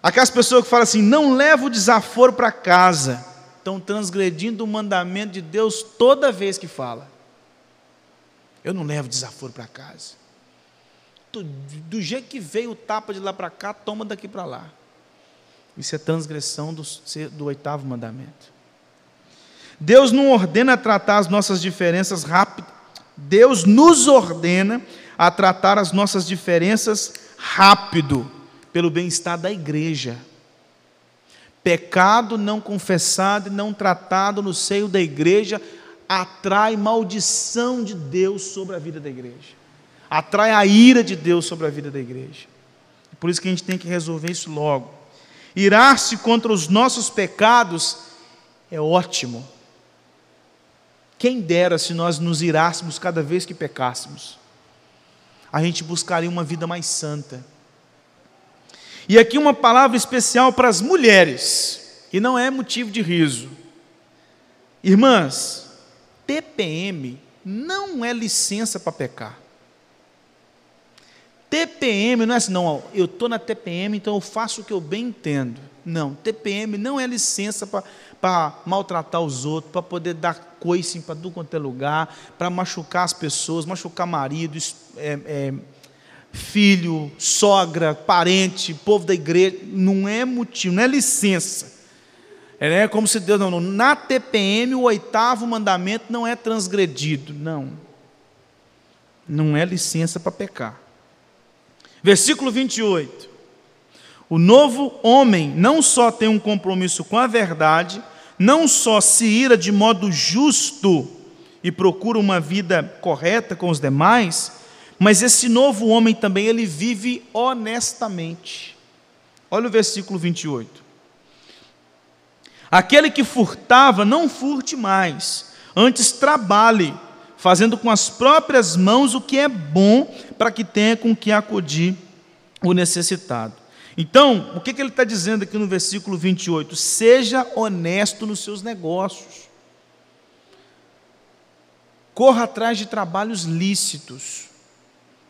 Aquelas pessoas que falam assim: não leva o desaforo para casa estão transgredindo o mandamento de Deus toda vez que fala. Eu não levo desaforo para casa. Do, do, jeito que veio o tapa de lá para cá, toma daqui para lá. Isso é transgressão do, do oitavo mandamento. Deus não ordena tratar as nossas diferenças rápido. Deus nos ordena a tratar as nossas diferenças rápido, pelo bem-estar da igreja. Pecado não confessado e não tratado no seio da igreja atrai maldição de Deus sobre a vida da igreja. Atrai a ira de Deus sobre a vida da igreja. Por isso que a gente tem que resolver isso logo. Irar-se contra os nossos pecados é ótimo. Quem dera se nós nos irássemos cada vez que pecássemos. A gente buscaria uma vida mais santa e aqui uma palavra especial para as mulheres, e não é motivo de riso. Irmãs, TPM não é licença para pecar. TPM não é assim, não, eu estou na TPM, então eu faço o que eu bem entendo. Não, TPM não é licença para maltratar os outros, para poder dar coice para tudo quanto é lugar, para machucar as pessoas, machucar marido, é, é, filho, sogra, parente, povo da igreja, não é motivo, não é licença. É como se Deus, não, não, na TPM o oitavo mandamento não é transgredido, não. Não é licença para pecar. Versículo 28. O novo homem não só tem um compromisso com a verdade, não só se ira de modo justo e procura uma vida correta com os demais, mas esse novo homem também ele vive honestamente. Olha o versículo 28. Aquele que furtava, não furte mais, antes trabalhe, fazendo com as próprias mãos o que é bom, para que tenha com que acudir o necessitado. Então, o que, que ele está dizendo aqui no versículo 28? Seja honesto nos seus negócios. Corra atrás de trabalhos lícitos.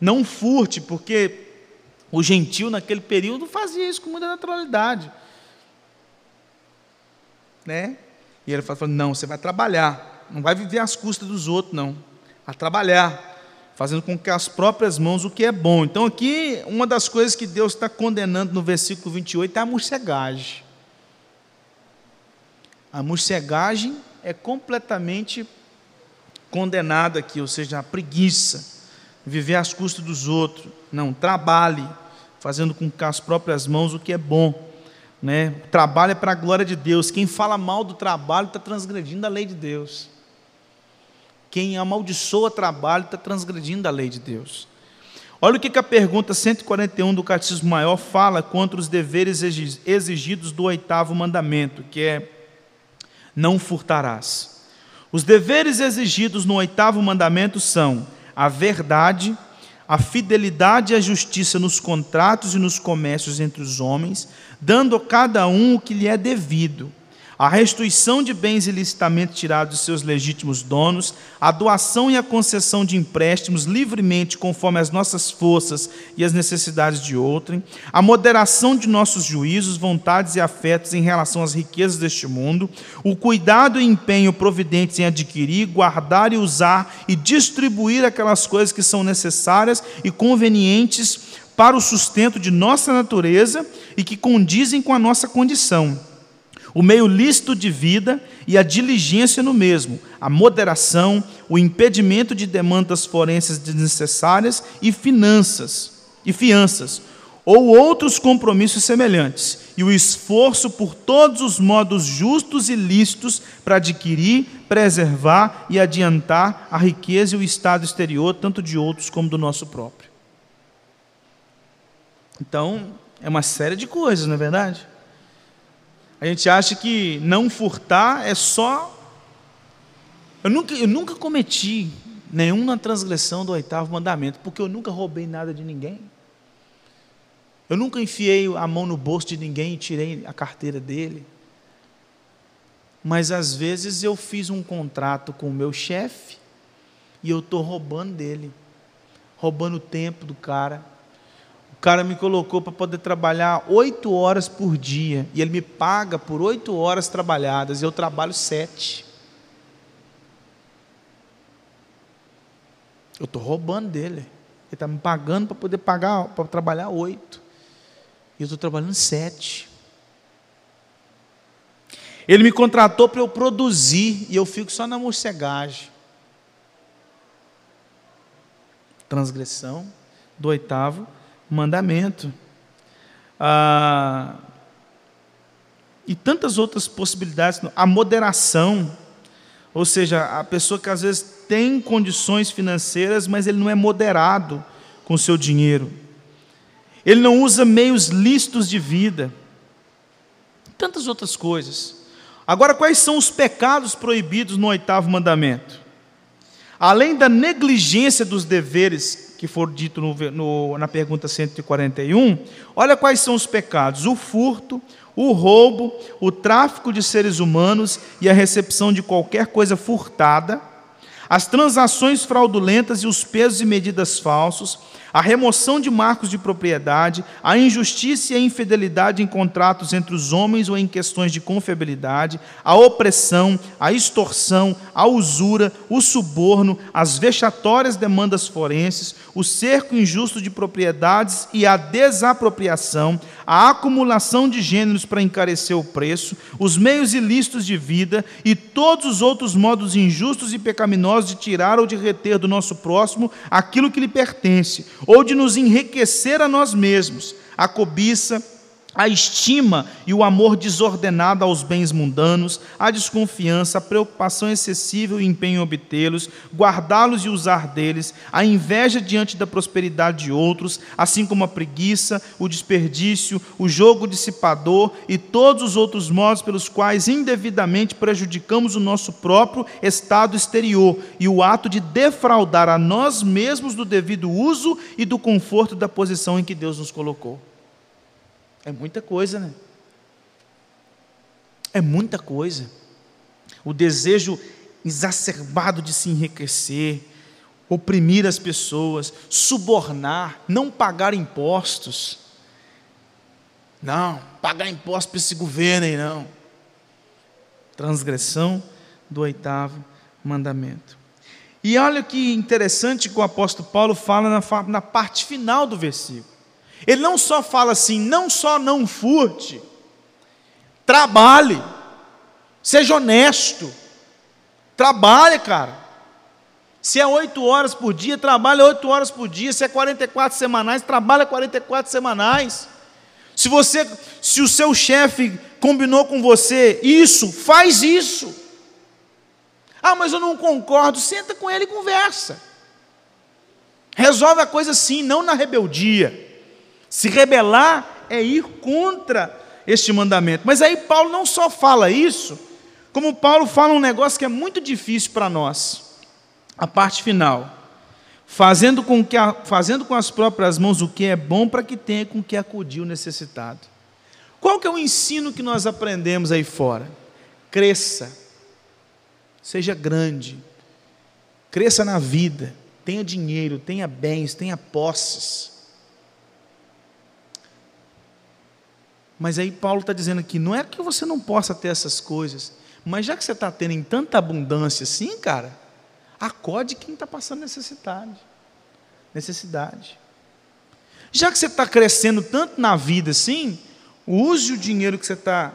Não furte, porque o gentil naquele período fazia isso com muita naturalidade né? E ele falou: não, você vai trabalhar, não vai viver às custas dos outros, não. A trabalhar, fazendo com que as próprias mãos o que é bom. Então, aqui, uma das coisas que Deus está condenando no versículo 28 é a morcegagem. A morcegagem é completamente condenada aqui, ou seja, a preguiça, viver às custas dos outros. Não, trabalhe, fazendo com que as próprias mãos o que é bom. Né? É para a glória de Deus. Quem fala mal do trabalho está transgredindo a lei de Deus. Quem amaldiçoa trabalho está transgredindo a lei de Deus. Olha o que, que a pergunta 141 do Catecismo Maior fala contra os deveres exigidos do oitavo mandamento, que é não furtarás. Os deveres exigidos no oitavo mandamento são a verdade, a fidelidade e a justiça nos contratos e nos comércios entre os homens, dando a cada um o que lhe é devido a restituição de bens ilicitamente tirados de seus legítimos donos, a doação e a concessão de empréstimos livremente conforme as nossas forças e as necessidades de outrem, a moderação de nossos juízos, vontades e afetos em relação às riquezas deste mundo, o cuidado e empenho providentes em adquirir, guardar e usar e distribuir aquelas coisas que são necessárias e convenientes para o sustento de nossa natureza e que condizem com a nossa condição o meio lícito de vida e a diligência no mesmo, a moderação, o impedimento de demandas forenses desnecessárias e finanças e fianças, ou outros compromissos semelhantes, e o esforço por todos os modos justos e lícitos para adquirir, preservar e adiantar a riqueza e o estado exterior, tanto de outros como do nosso próprio. Então, é uma série de coisas, não é verdade? A gente acha que não furtar é só. Eu nunca, eu nunca cometi nenhuma transgressão do oitavo mandamento, porque eu nunca roubei nada de ninguém. Eu nunca enfiei a mão no bolso de ninguém e tirei a carteira dele. Mas às vezes eu fiz um contrato com o meu chefe e eu estou roubando dele, roubando o tempo do cara cara me colocou para poder trabalhar oito horas por dia. E ele me paga por oito horas trabalhadas. E eu trabalho sete. Eu estou roubando dele. Ele está me pagando para poder pagar, para trabalhar oito. E eu estou trabalhando sete. Ele me contratou para eu produzir e eu fico só na morcegagem. Transgressão do oitavo mandamento. Ah, e tantas outras possibilidades. A moderação, ou seja, a pessoa que às vezes tem condições financeiras, mas ele não é moderado com o seu dinheiro. Ele não usa meios lícitos de vida. Tantas outras coisas. Agora, quais são os pecados proibidos no oitavo mandamento? Além da negligência dos deveres que for dito no, no, na pergunta 141, olha quais são os pecados: o furto, o roubo, o tráfico de seres humanos e a recepção de qualquer coisa furtada, as transações fraudulentas e os pesos e medidas falsos, a remoção de marcos de propriedade, a injustiça e a infidelidade em contratos entre os homens ou em questões de confiabilidade, a opressão, a extorsão, a usura, o suborno, as vexatórias demandas forenses, o cerco injusto de propriedades e a desapropriação, a acumulação de gêneros para encarecer o preço, os meios ilícitos de vida e todos os outros modos injustos e pecaminosos de tirar ou de reter do nosso próximo aquilo que lhe pertence, ou de nos enriquecer a nós mesmos. A cobiça, a estima e o amor desordenado aos bens mundanos, a desconfiança, a preocupação excessiva e o empenho em obtê-los, guardá-los e usar deles, a inveja diante da prosperidade de outros, assim como a preguiça, o desperdício, o jogo dissipador e todos os outros modos pelos quais indevidamente prejudicamos o nosso próprio estado exterior e o ato de defraudar a nós mesmos do devido uso e do conforto da posição em que Deus nos colocou. É muita coisa, né? É muita coisa. O desejo exacerbado de se enriquecer, oprimir as pessoas, subornar, não pagar impostos. Não, pagar impostos para esse governo aí, não. Transgressão do oitavo mandamento. E olha que interessante que o apóstolo Paulo fala na, parte final do versículo. Ele não só fala assim, não só não furte, trabalhe, seja honesto, trabalhe, cara. Se é oito horas por dia, trabalhe oito horas por dia. Se é 44 semanais, trabalhe 44 semanais. Se você, se o seu chefe combinou com você isso, faz isso. Ah, mas eu não concordo. Senta com ele e conversa. Resolve a coisa assim, não na rebeldia. Se rebelar é ir contra este mandamento. Mas aí Paulo não só fala isso, como Paulo fala um negócio que é muito difícil para nós. A parte final. Fazendo com, que a, fazendo com as próprias mãos o que é bom para que tenha com que acudir o necessitado. Qual que é o ensino que nós aprendemos aí fora? Cresça. Seja grande. Cresça na vida. Tenha dinheiro, tenha bens, tenha posses. Mas aí Paulo está dizendo aqui, não é que você não possa ter essas coisas, mas já que você está tendo em tanta abundância assim, cara, acode quem está passando necessidade. Necessidade. Já que você está crescendo tanto na vida assim, use o dinheiro que você está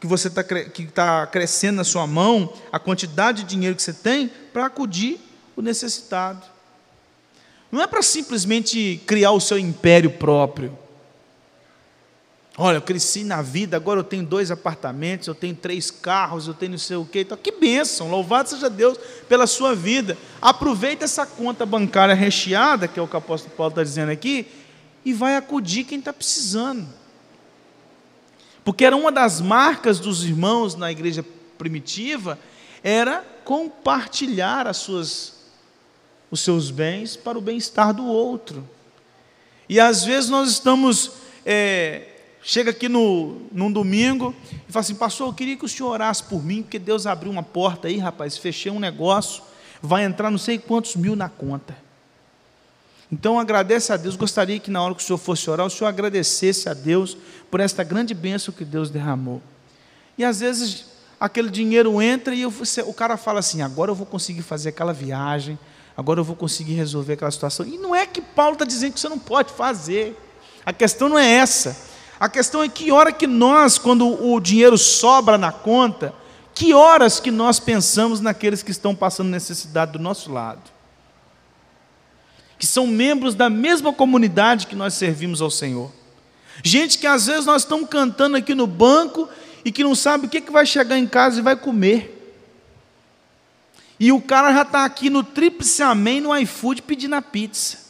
que você está que está crescendo na sua mão, a quantidade de dinheiro que você tem, para acudir o necessitado. Não é para simplesmente criar o seu império próprio. Olha, eu cresci na vida, agora eu tenho dois apartamentos, eu tenho três carros, eu tenho não sei o quê. Então, que bênção, louvado seja Deus pela sua vida. Aproveita essa conta bancária recheada, que é o que o apóstolo Paulo está dizendo aqui, e vai acudir quem está precisando. Porque era uma das marcas dos irmãos na igreja primitiva, era compartilhar as suas, os seus bens para o bem-estar do outro. E às vezes nós estamos. É, chega aqui no, num domingo e fala assim: Pastor, eu queria que o senhor orasse por mim, porque Deus abriu uma porta aí, rapaz, fechei um negócio, vai entrar não sei quantos mil na conta. Então agradece a Deus. Gostaria que na hora que o senhor fosse orar, o senhor agradecesse a Deus por esta grande bênção que Deus derramou. E às vezes aquele dinheiro entra e eu, o cara fala assim: agora eu vou conseguir fazer aquela viagem, agora eu vou conseguir resolver aquela situação. E não é que Paulo está dizendo que você não pode fazer. A questão não é essa. A questão é que hora que nós, quando o dinheiro sobra na conta, que horas que nós pensamos naqueles que estão passando necessidade do nosso lado? Que são membros da mesma comunidade que nós servimos ao Senhor. Gente que às vezes nós estamos cantando aqui no banco e que não sabe o que, que vai chegar em casa e vai comer. E o cara já está aqui no Tríplice Amém, no iFood, pedindo a pizza.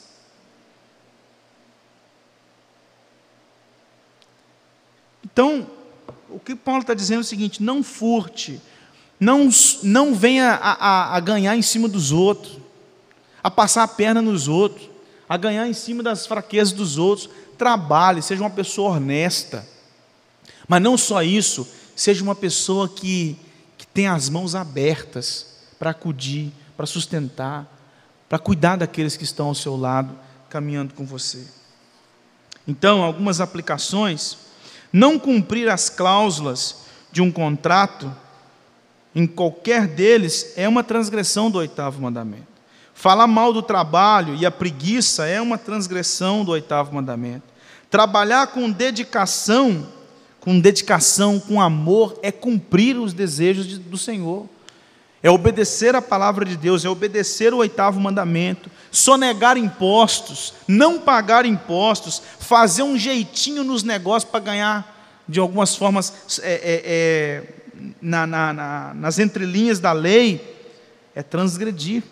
Então, o que Paulo está dizendo é o seguinte: não furte, não, não venha a, a, a ganhar em cima dos outros, a passar a perna nos outros, a ganhar em cima das fraquezas dos outros. Trabalhe, seja uma pessoa honesta. Mas não só isso, seja uma pessoa que, que tem as mãos abertas para acudir, para sustentar, para cuidar daqueles que estão ao seu lado, caminhando com você. Então, algumas aplicações não cumprir as cláusulas de um contrato, em qualquer deles, é uma transgressão do oitavo mandamento. Falar mal do trabalho e a preguiça é uma transgressão do oitavo mandamento. Trabalhar com dedicação, com dedicação, com amor, é cumprir os desejos do Senhor. É obedecer a palavra de Deus, é obedecer o oitavo mandamento, sonegar impostos, não pagar impostos, fazer um jeitinho nos negócios para ganhar, de algumas formas, é, é, é, na, na, na, nas entrelinhas da lei, é transgredir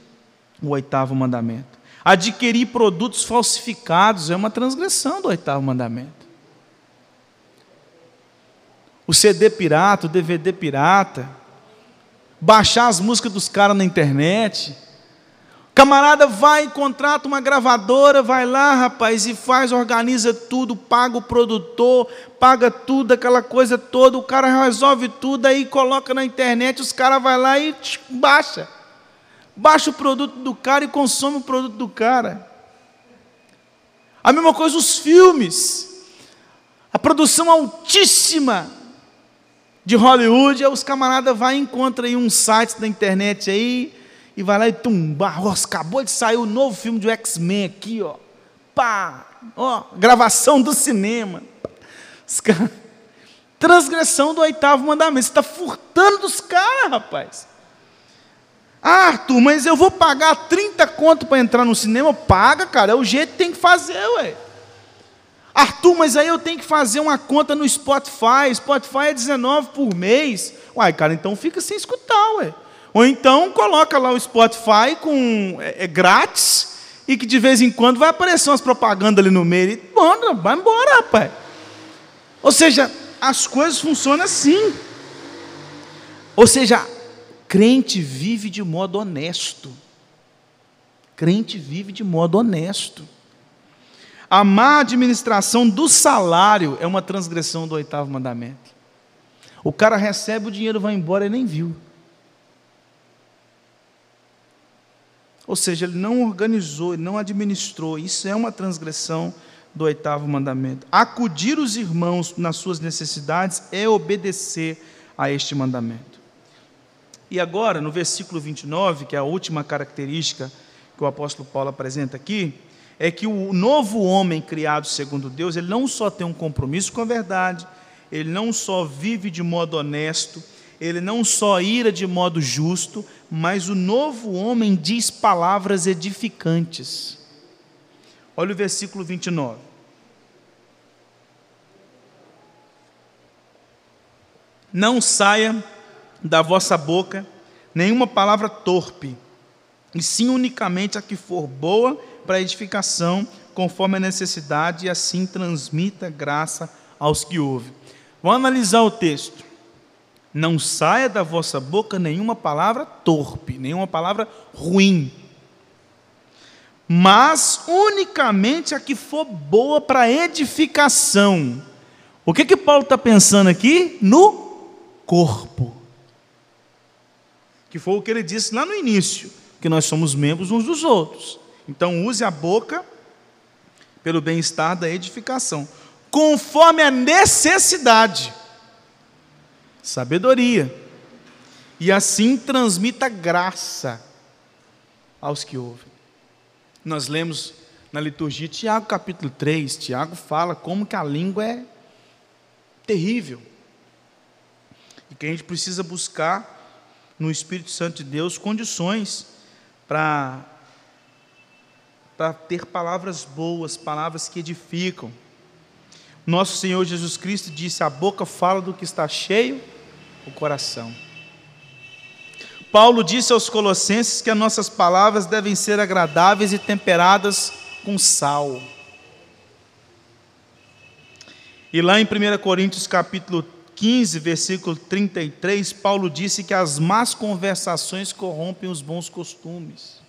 o oitavo mandamento. Adquirir produtos falsificados é uma transgressão do oitavo mandamento. O CD pirata, o DVD pirata, baixar as músicas dos caras na internet. Camarada vai, contrata uma gravadora, vai lá, rapaz, e faz, organiza tudo, paga o produtor, paga tudo, aquela coisa toda, o cara resolve tudo, aí coloca na internet, os caras vai lá e tch, baixa. Baixa o produto do cara e consome o produto do cara. A mesma coisa os filmes. A produção altíssima de Hollywood, os camaradas vai encontra aí um site da internet aí, e vai lá e tumba, acabou de sair o novo filme do X-Men aqui, ó. Pá, ó, gravação do cinema. Transgressão do oitavo mandamento. Você está furtando dos caras, rapaz. Ah, Arthur, mas eu vou pagar 30 conto para entrar no cinema? Paga, cara, é o jeito que tem que fazer, ué. Arthur, mas aí eu tenho que fazer uma conta no Spotify. Spotify é 19 por mês. Uai, cara, então fica sem escutar, ué. Ou então coloca lá o Spotify com é, é grátis e que de vez em quando vai aparecer umas propagandas ali no meio. E, bora, vai embora, rapaz. Ou seja, as coisas funcionam assim. Ou seja, crente vive de modo honesto. Crente vive de modo honesto. A má administração do salário é uma transgressão do oitavo mandamento. O cara recebe o dinheiro, vai embora e nem viu. Ou seja, ele não organizou, ele não administrou. Isso é uma transgressão do oitavo mandamento. Acudir os irmãos nas suas necessidades é obedecer a este mandamento. E agora, no versículo 29, que é a última característica que o apóstolo Paulo apresenta aqui, é que o novo homem criado segundo Deus, ele não só tem um compromisso com a verdade, ele não só vive de modo honesto, ele não só ira de modo justo, mas o novo homem diz palavras edificantes. Olha o versículo 29. Não saia da vossa boca nenhuma palavra torpe, e sim unicamente a que for boa para edificação, conforme a necessidade, e assim transmita graça aos que ouvem. Vamos analisar o texto. Não saia da vossa boca nenhuma palavra torpe, nenhuma palavra ruim, mas unicamente a que for boa para edificação. O que que Paulo está pensando aqui? No corpo. Que foi o que ele disse lá no início, que nós somos membros uns dos outros. Então, use a boca pelo bem-estar da edificação, conforme a necessidade, sabedoria, e assim transmita graça aos que ouvem. Nós lemos na liturgia Tiago capítulo 3, Tiago fala como que a língua é terrível. E que a gente precisa buscar no Espírito Santo de Deus condições para para ter palavras boas, palavras que edificam. Nosso Senhor Jesus Cristo disse: A boca fala do que está cheio, o coração. Paulo disse aos Colossenses que as nossas palavras devem ser agradáveis e temperadas com sal. E lá em 1 Coríntios capítulo 15, versículo 33, Paulo disse que as más conversações corrompem os bons costumes.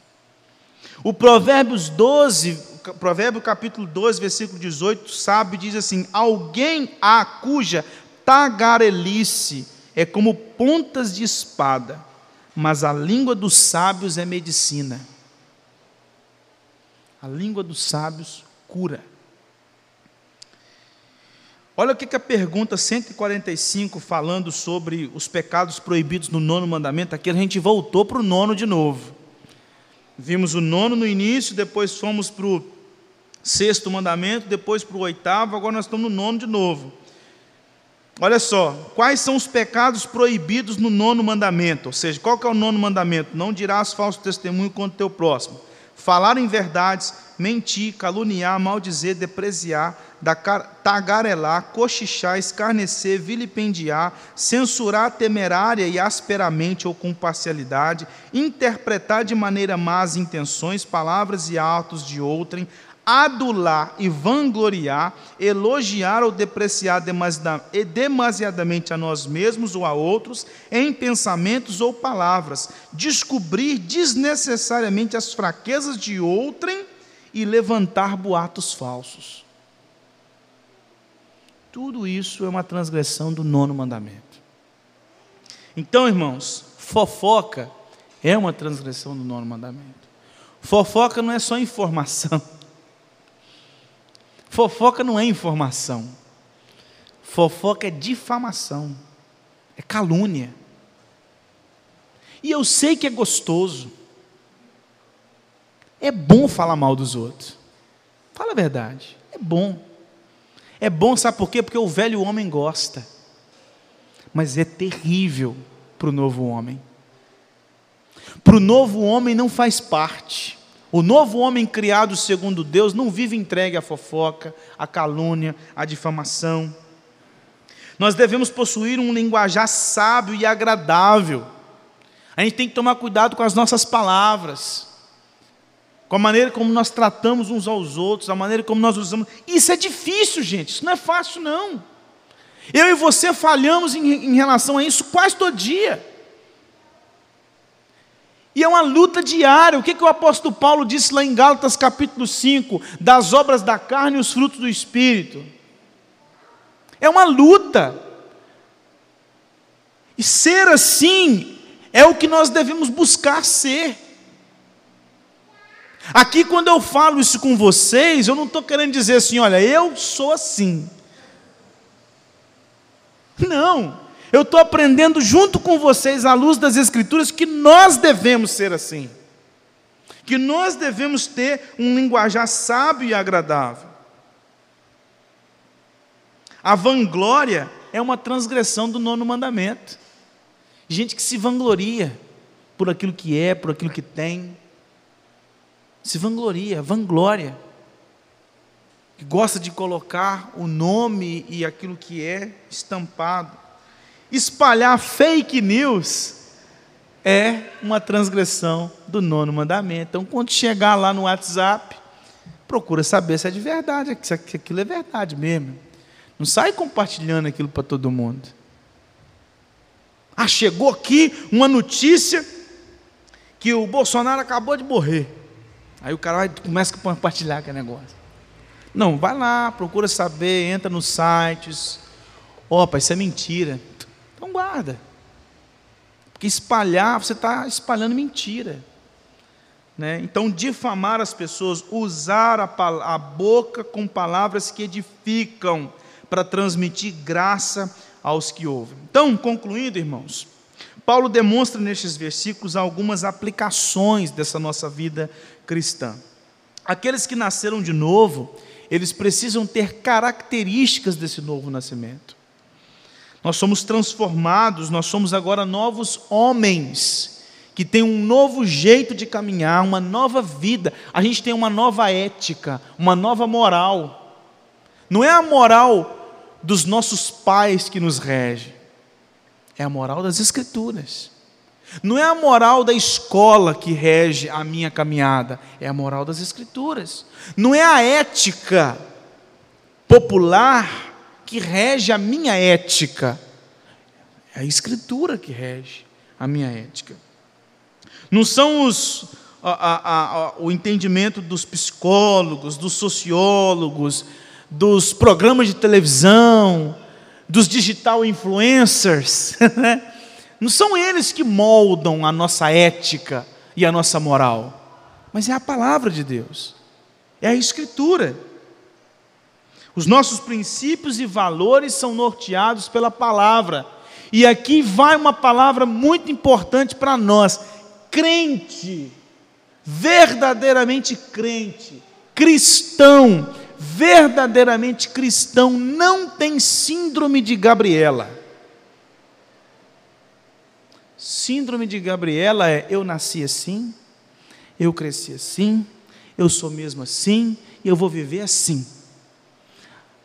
O Provérbios 12, Provérbio capítulo 12, versículo 18, sabe, diz assim: Alguém há cuja tagarelice é como pontas de espada, mas a língua dos sábios é medicina. A língua dos sábios cura. Olha o que, que a pergunta 145, falando sobre os pecados proibidos no nono mandamento, aqui a gente voltou para o nono de novo. Vimos o nono no início, depois fomos para o sexto mandamento, depois para o oitavo, agora nós estamos no nono de novo. Olha só, quais são os pecados proibidos no nono mandamento? Ou seja, qual que é o nono mandamento? Não dirás falso testemunho contra o teu próximo. Falar em verdades, mentir, caluniar, maldizer, depreciar, tagarelar, cochichar, escarnecer, vilipendiar, censurar temerária e asperamente ou com parcialidade, interpretar de maneira má as intenções, palavras e atos de outrem, adular e vangloriar, elogiar ou depreciar demasiadamente a nós mesmos ou a outros, em pensamentos ou palavras, descobrir desnecessariamente as fraquezas de outrem e levantar boatos falsos. Tudo isso é uma transgressão do nono mandamento. Então, irmãos, fofoca é uma transgressão do nono mandamento. Fofoca não é só informação. Fofoca não é informação. Fofoca é difamação. É calúnia. E eu sei que é gostoso. É bom falar mal dos outros. Fala a verdade. É bom. É bom, sabe por quê? Porque o velho homem gosta. Mas é terrível para o novo homem. Para o novo homem não faz parte. O novo homem criado segundo Deus não vive entregue à fofoca, à calúnia, à difamação. Nós devemos possuir um linguajar sábio e agradável. A gente tem que tomar cuidado com as nossas palavras, com a maneira como nós tratamos uns aos outros, a maneira como nós usamos. Isso é difícil, gente, isso não é fácil, não. Eu e você falhamos em, em relação a isso quase todo dia. E é uma luta diária. O que, que o apóstolo Paulo disse lá em Gálatas capítulo 5, das obras da carne e os frutos do Espírito? É uma luta. E ser assim é o que nós devemos buscar ser. Aqui, quando eu falo isso com vocês, eu não estou querendo dizer assim, olha, eu sou assim. Não, eu estou aprendendo junto com vocês, à luz das Escrituras, que nós devemos ser assim. Que nós devemos ter um linguajar sábio e agradável. A vanglória é uma transgressão do nono mandamento. Gente que se vangloria por aquilo que é, por aquilo que tem. Se vangloria, vanglória. Que gosta de colocar o nome e aquilo que é estampado espalhar fake news é uma transgressão do nono mandamento. Então, quando chegar lá no WhatsApp, procura saber se é de verdade, se aquilo é verdade mesmo. Não sai compartilhando aquilo para todo mundo. Ah, chegou aqui uma notícia que o Bolsonaro acabou de morrer. Aí o cara vai, começa a compartilhar aquele negócio. Não, vai lá, procura saber, entra nos sites. Opa, isso é mentira. Guarda. Porque espalhar, você está espalhando mentira. Né? Então, difamar as pessoas, usar a, a boca com palavras que edificam, para transmitir graça aos que ouvem. Então, concluindo, irmãos, Paulo demonstra nestes versículos algumas aplicações dessa nossa vida cristã. Aqueles que nasceram de novo, eles precisam ter características desse novo nascimento. Nós somos transformados, nós somos agora novos homens, que têm um novo jeito de caminhar, uma nova vida. A gente tem uma nova ética, uma nova moral. Não é a moral dos nossos pais que nos rege, é a moral das Escrituras. Não é a moral da escola que rege a minha caminhada, é a moral das Escrituras. Não é a ética popular que rege a minha ética. É a Escritura que rege a minha ética. Não são os, a, a, a, o entendimento dos psicólogos, dos sociólogos, dos programas de televisão, dos digital influencers. Né? Não são eles que moldam a nossa ética e a nossa moral, mas é a palavra de Deus, é a Escritura. Os nossos princípios e valores são norteados pela palavra. E aqui vai uma palavra muito importante para nós: crente, verdadeiramente crente, cristão, verdadeiramente cristão não tem síndrome de Gabriela. Síndrome de Gabriela é: eu nasci assim, eu cresci assim, eu sou mesmo assim, e eu vou viver assim.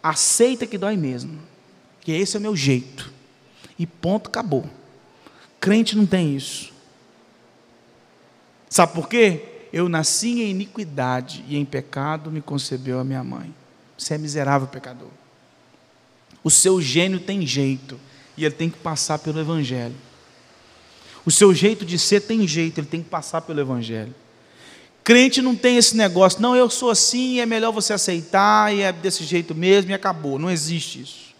Aceita que dói mesmo, que esse é o meu jeito. E ponto, acabou. Crente não tem isso. Sabe por quê? Eu nasci em iniquidade e em pecado me concebeu a minha mãe. Você é miserável pecador. O seu gênio tem jeito e ele tem que passar pelo Evangelho. O seu jeito de ser tem jeito, ele tem que passar pelo Evangelho. Crente não tem esse negócio, não, eu sou assim, é melhor você aceitar, e é desse jeito mesmo, e acabou. Não existe isso.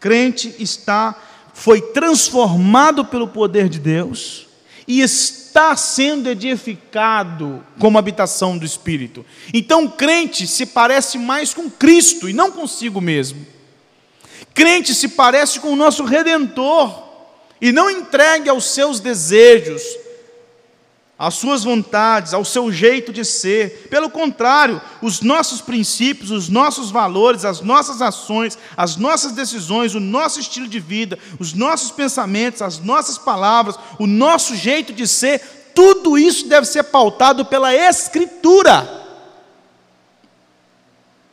Crente está, foi transformado pelo poder de Deus e está sendo edificado como habitação do Espírito. Então, crente se parece mais com Cristo e não consigo mesmo. Crente se parece com o nosso Redentor e não entregue aos seus desejos, às suas vontades, ao seu jeito de ser. Pelo contrário, os nossos princípios, os nossos valores, as nossas ações, as nossas decisões, o nosso estilo de vida, os nossos pensamentos, as nossas palavras, o nosso jeito de ser, tudo isso deve ser pautado pela Escritura.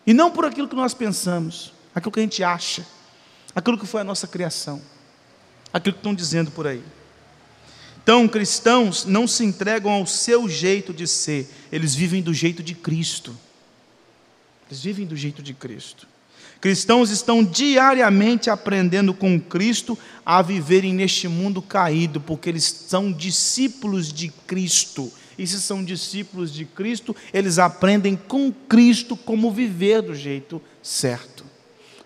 E não por aquilo que nós pensamos, aquilo que a gente acha, aquilo que foi a nossa criação, aquilo que estão dizendo por aí. Então, cristãos não se entregam ao seu jeito de ser, eles vivem do jeito de Cristo. Eles vivem do jeito de Cristo. Cristãos estão diariamente aprendendo com Cristo a viverem neste mundo caído, porque eles são discípulos de Cristo. E se são discípulos de Cristo, eles aprendem com Cristo como viver do jeito certo.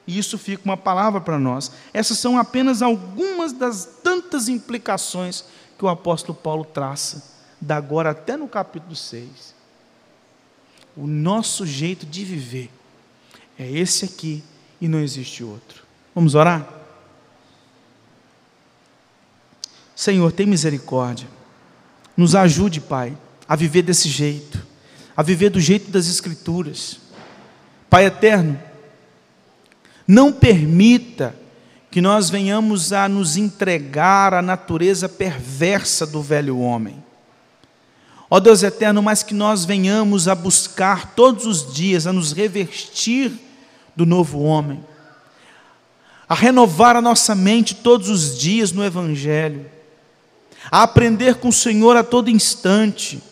E isso fica uma palavra para nós. Essas são apenas algumas das tantas implicações que o apóstolo Paulo traça, da agora até no capítulo 6. O nosso jeito de viver é esse aqui e não existe outro. Vamos orar? Senhor, tem misericórdia. Nos ajude, Pai, a viver desse jeito, a viver do jeito das Escrituras. Pai eterno, não permita que nós venhamos a nos entregar à natureza perversa do velho homem. Ó Deus eterno, mas que nós venhamos a buscar todos os dias, a nos revestir do novo homem, a renovar a nossa mente todos os dias no Evangelho, a aprender com o Senhor a todo instante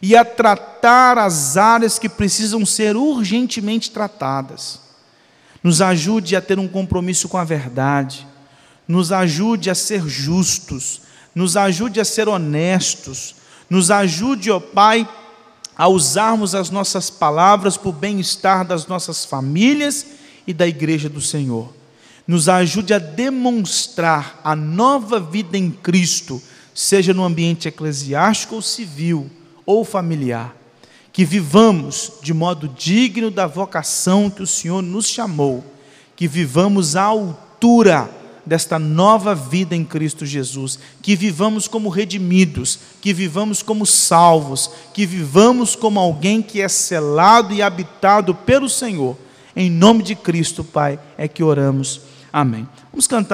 e a tratar as áreas que precisam ser urgentemente tratadas nos ajude a ter um compromisso com a verdade, nos ajude a ser justos, nos ajude a ser honestos, nos ajude, ó Pai, a usarmos as nossas palavras para o bem-estar das nossas famílias e da igreja do Senhor. Nos ajude a demonstrar a nova vida em Cristo, seja no ambiente eclesiástico ou civil ou familiar que vivamos de modo digno da vocação que o Senhor nos chamou, que vivamos à altura desta nova vida em Cristo Jesus, que vivamos como redimidos, que vivamos como salvos, que vivamos como alguém que é selado e habitado pelo Senhor. Em nome de Cristo, Pai, é que oramos. Amém. Vamos cantar.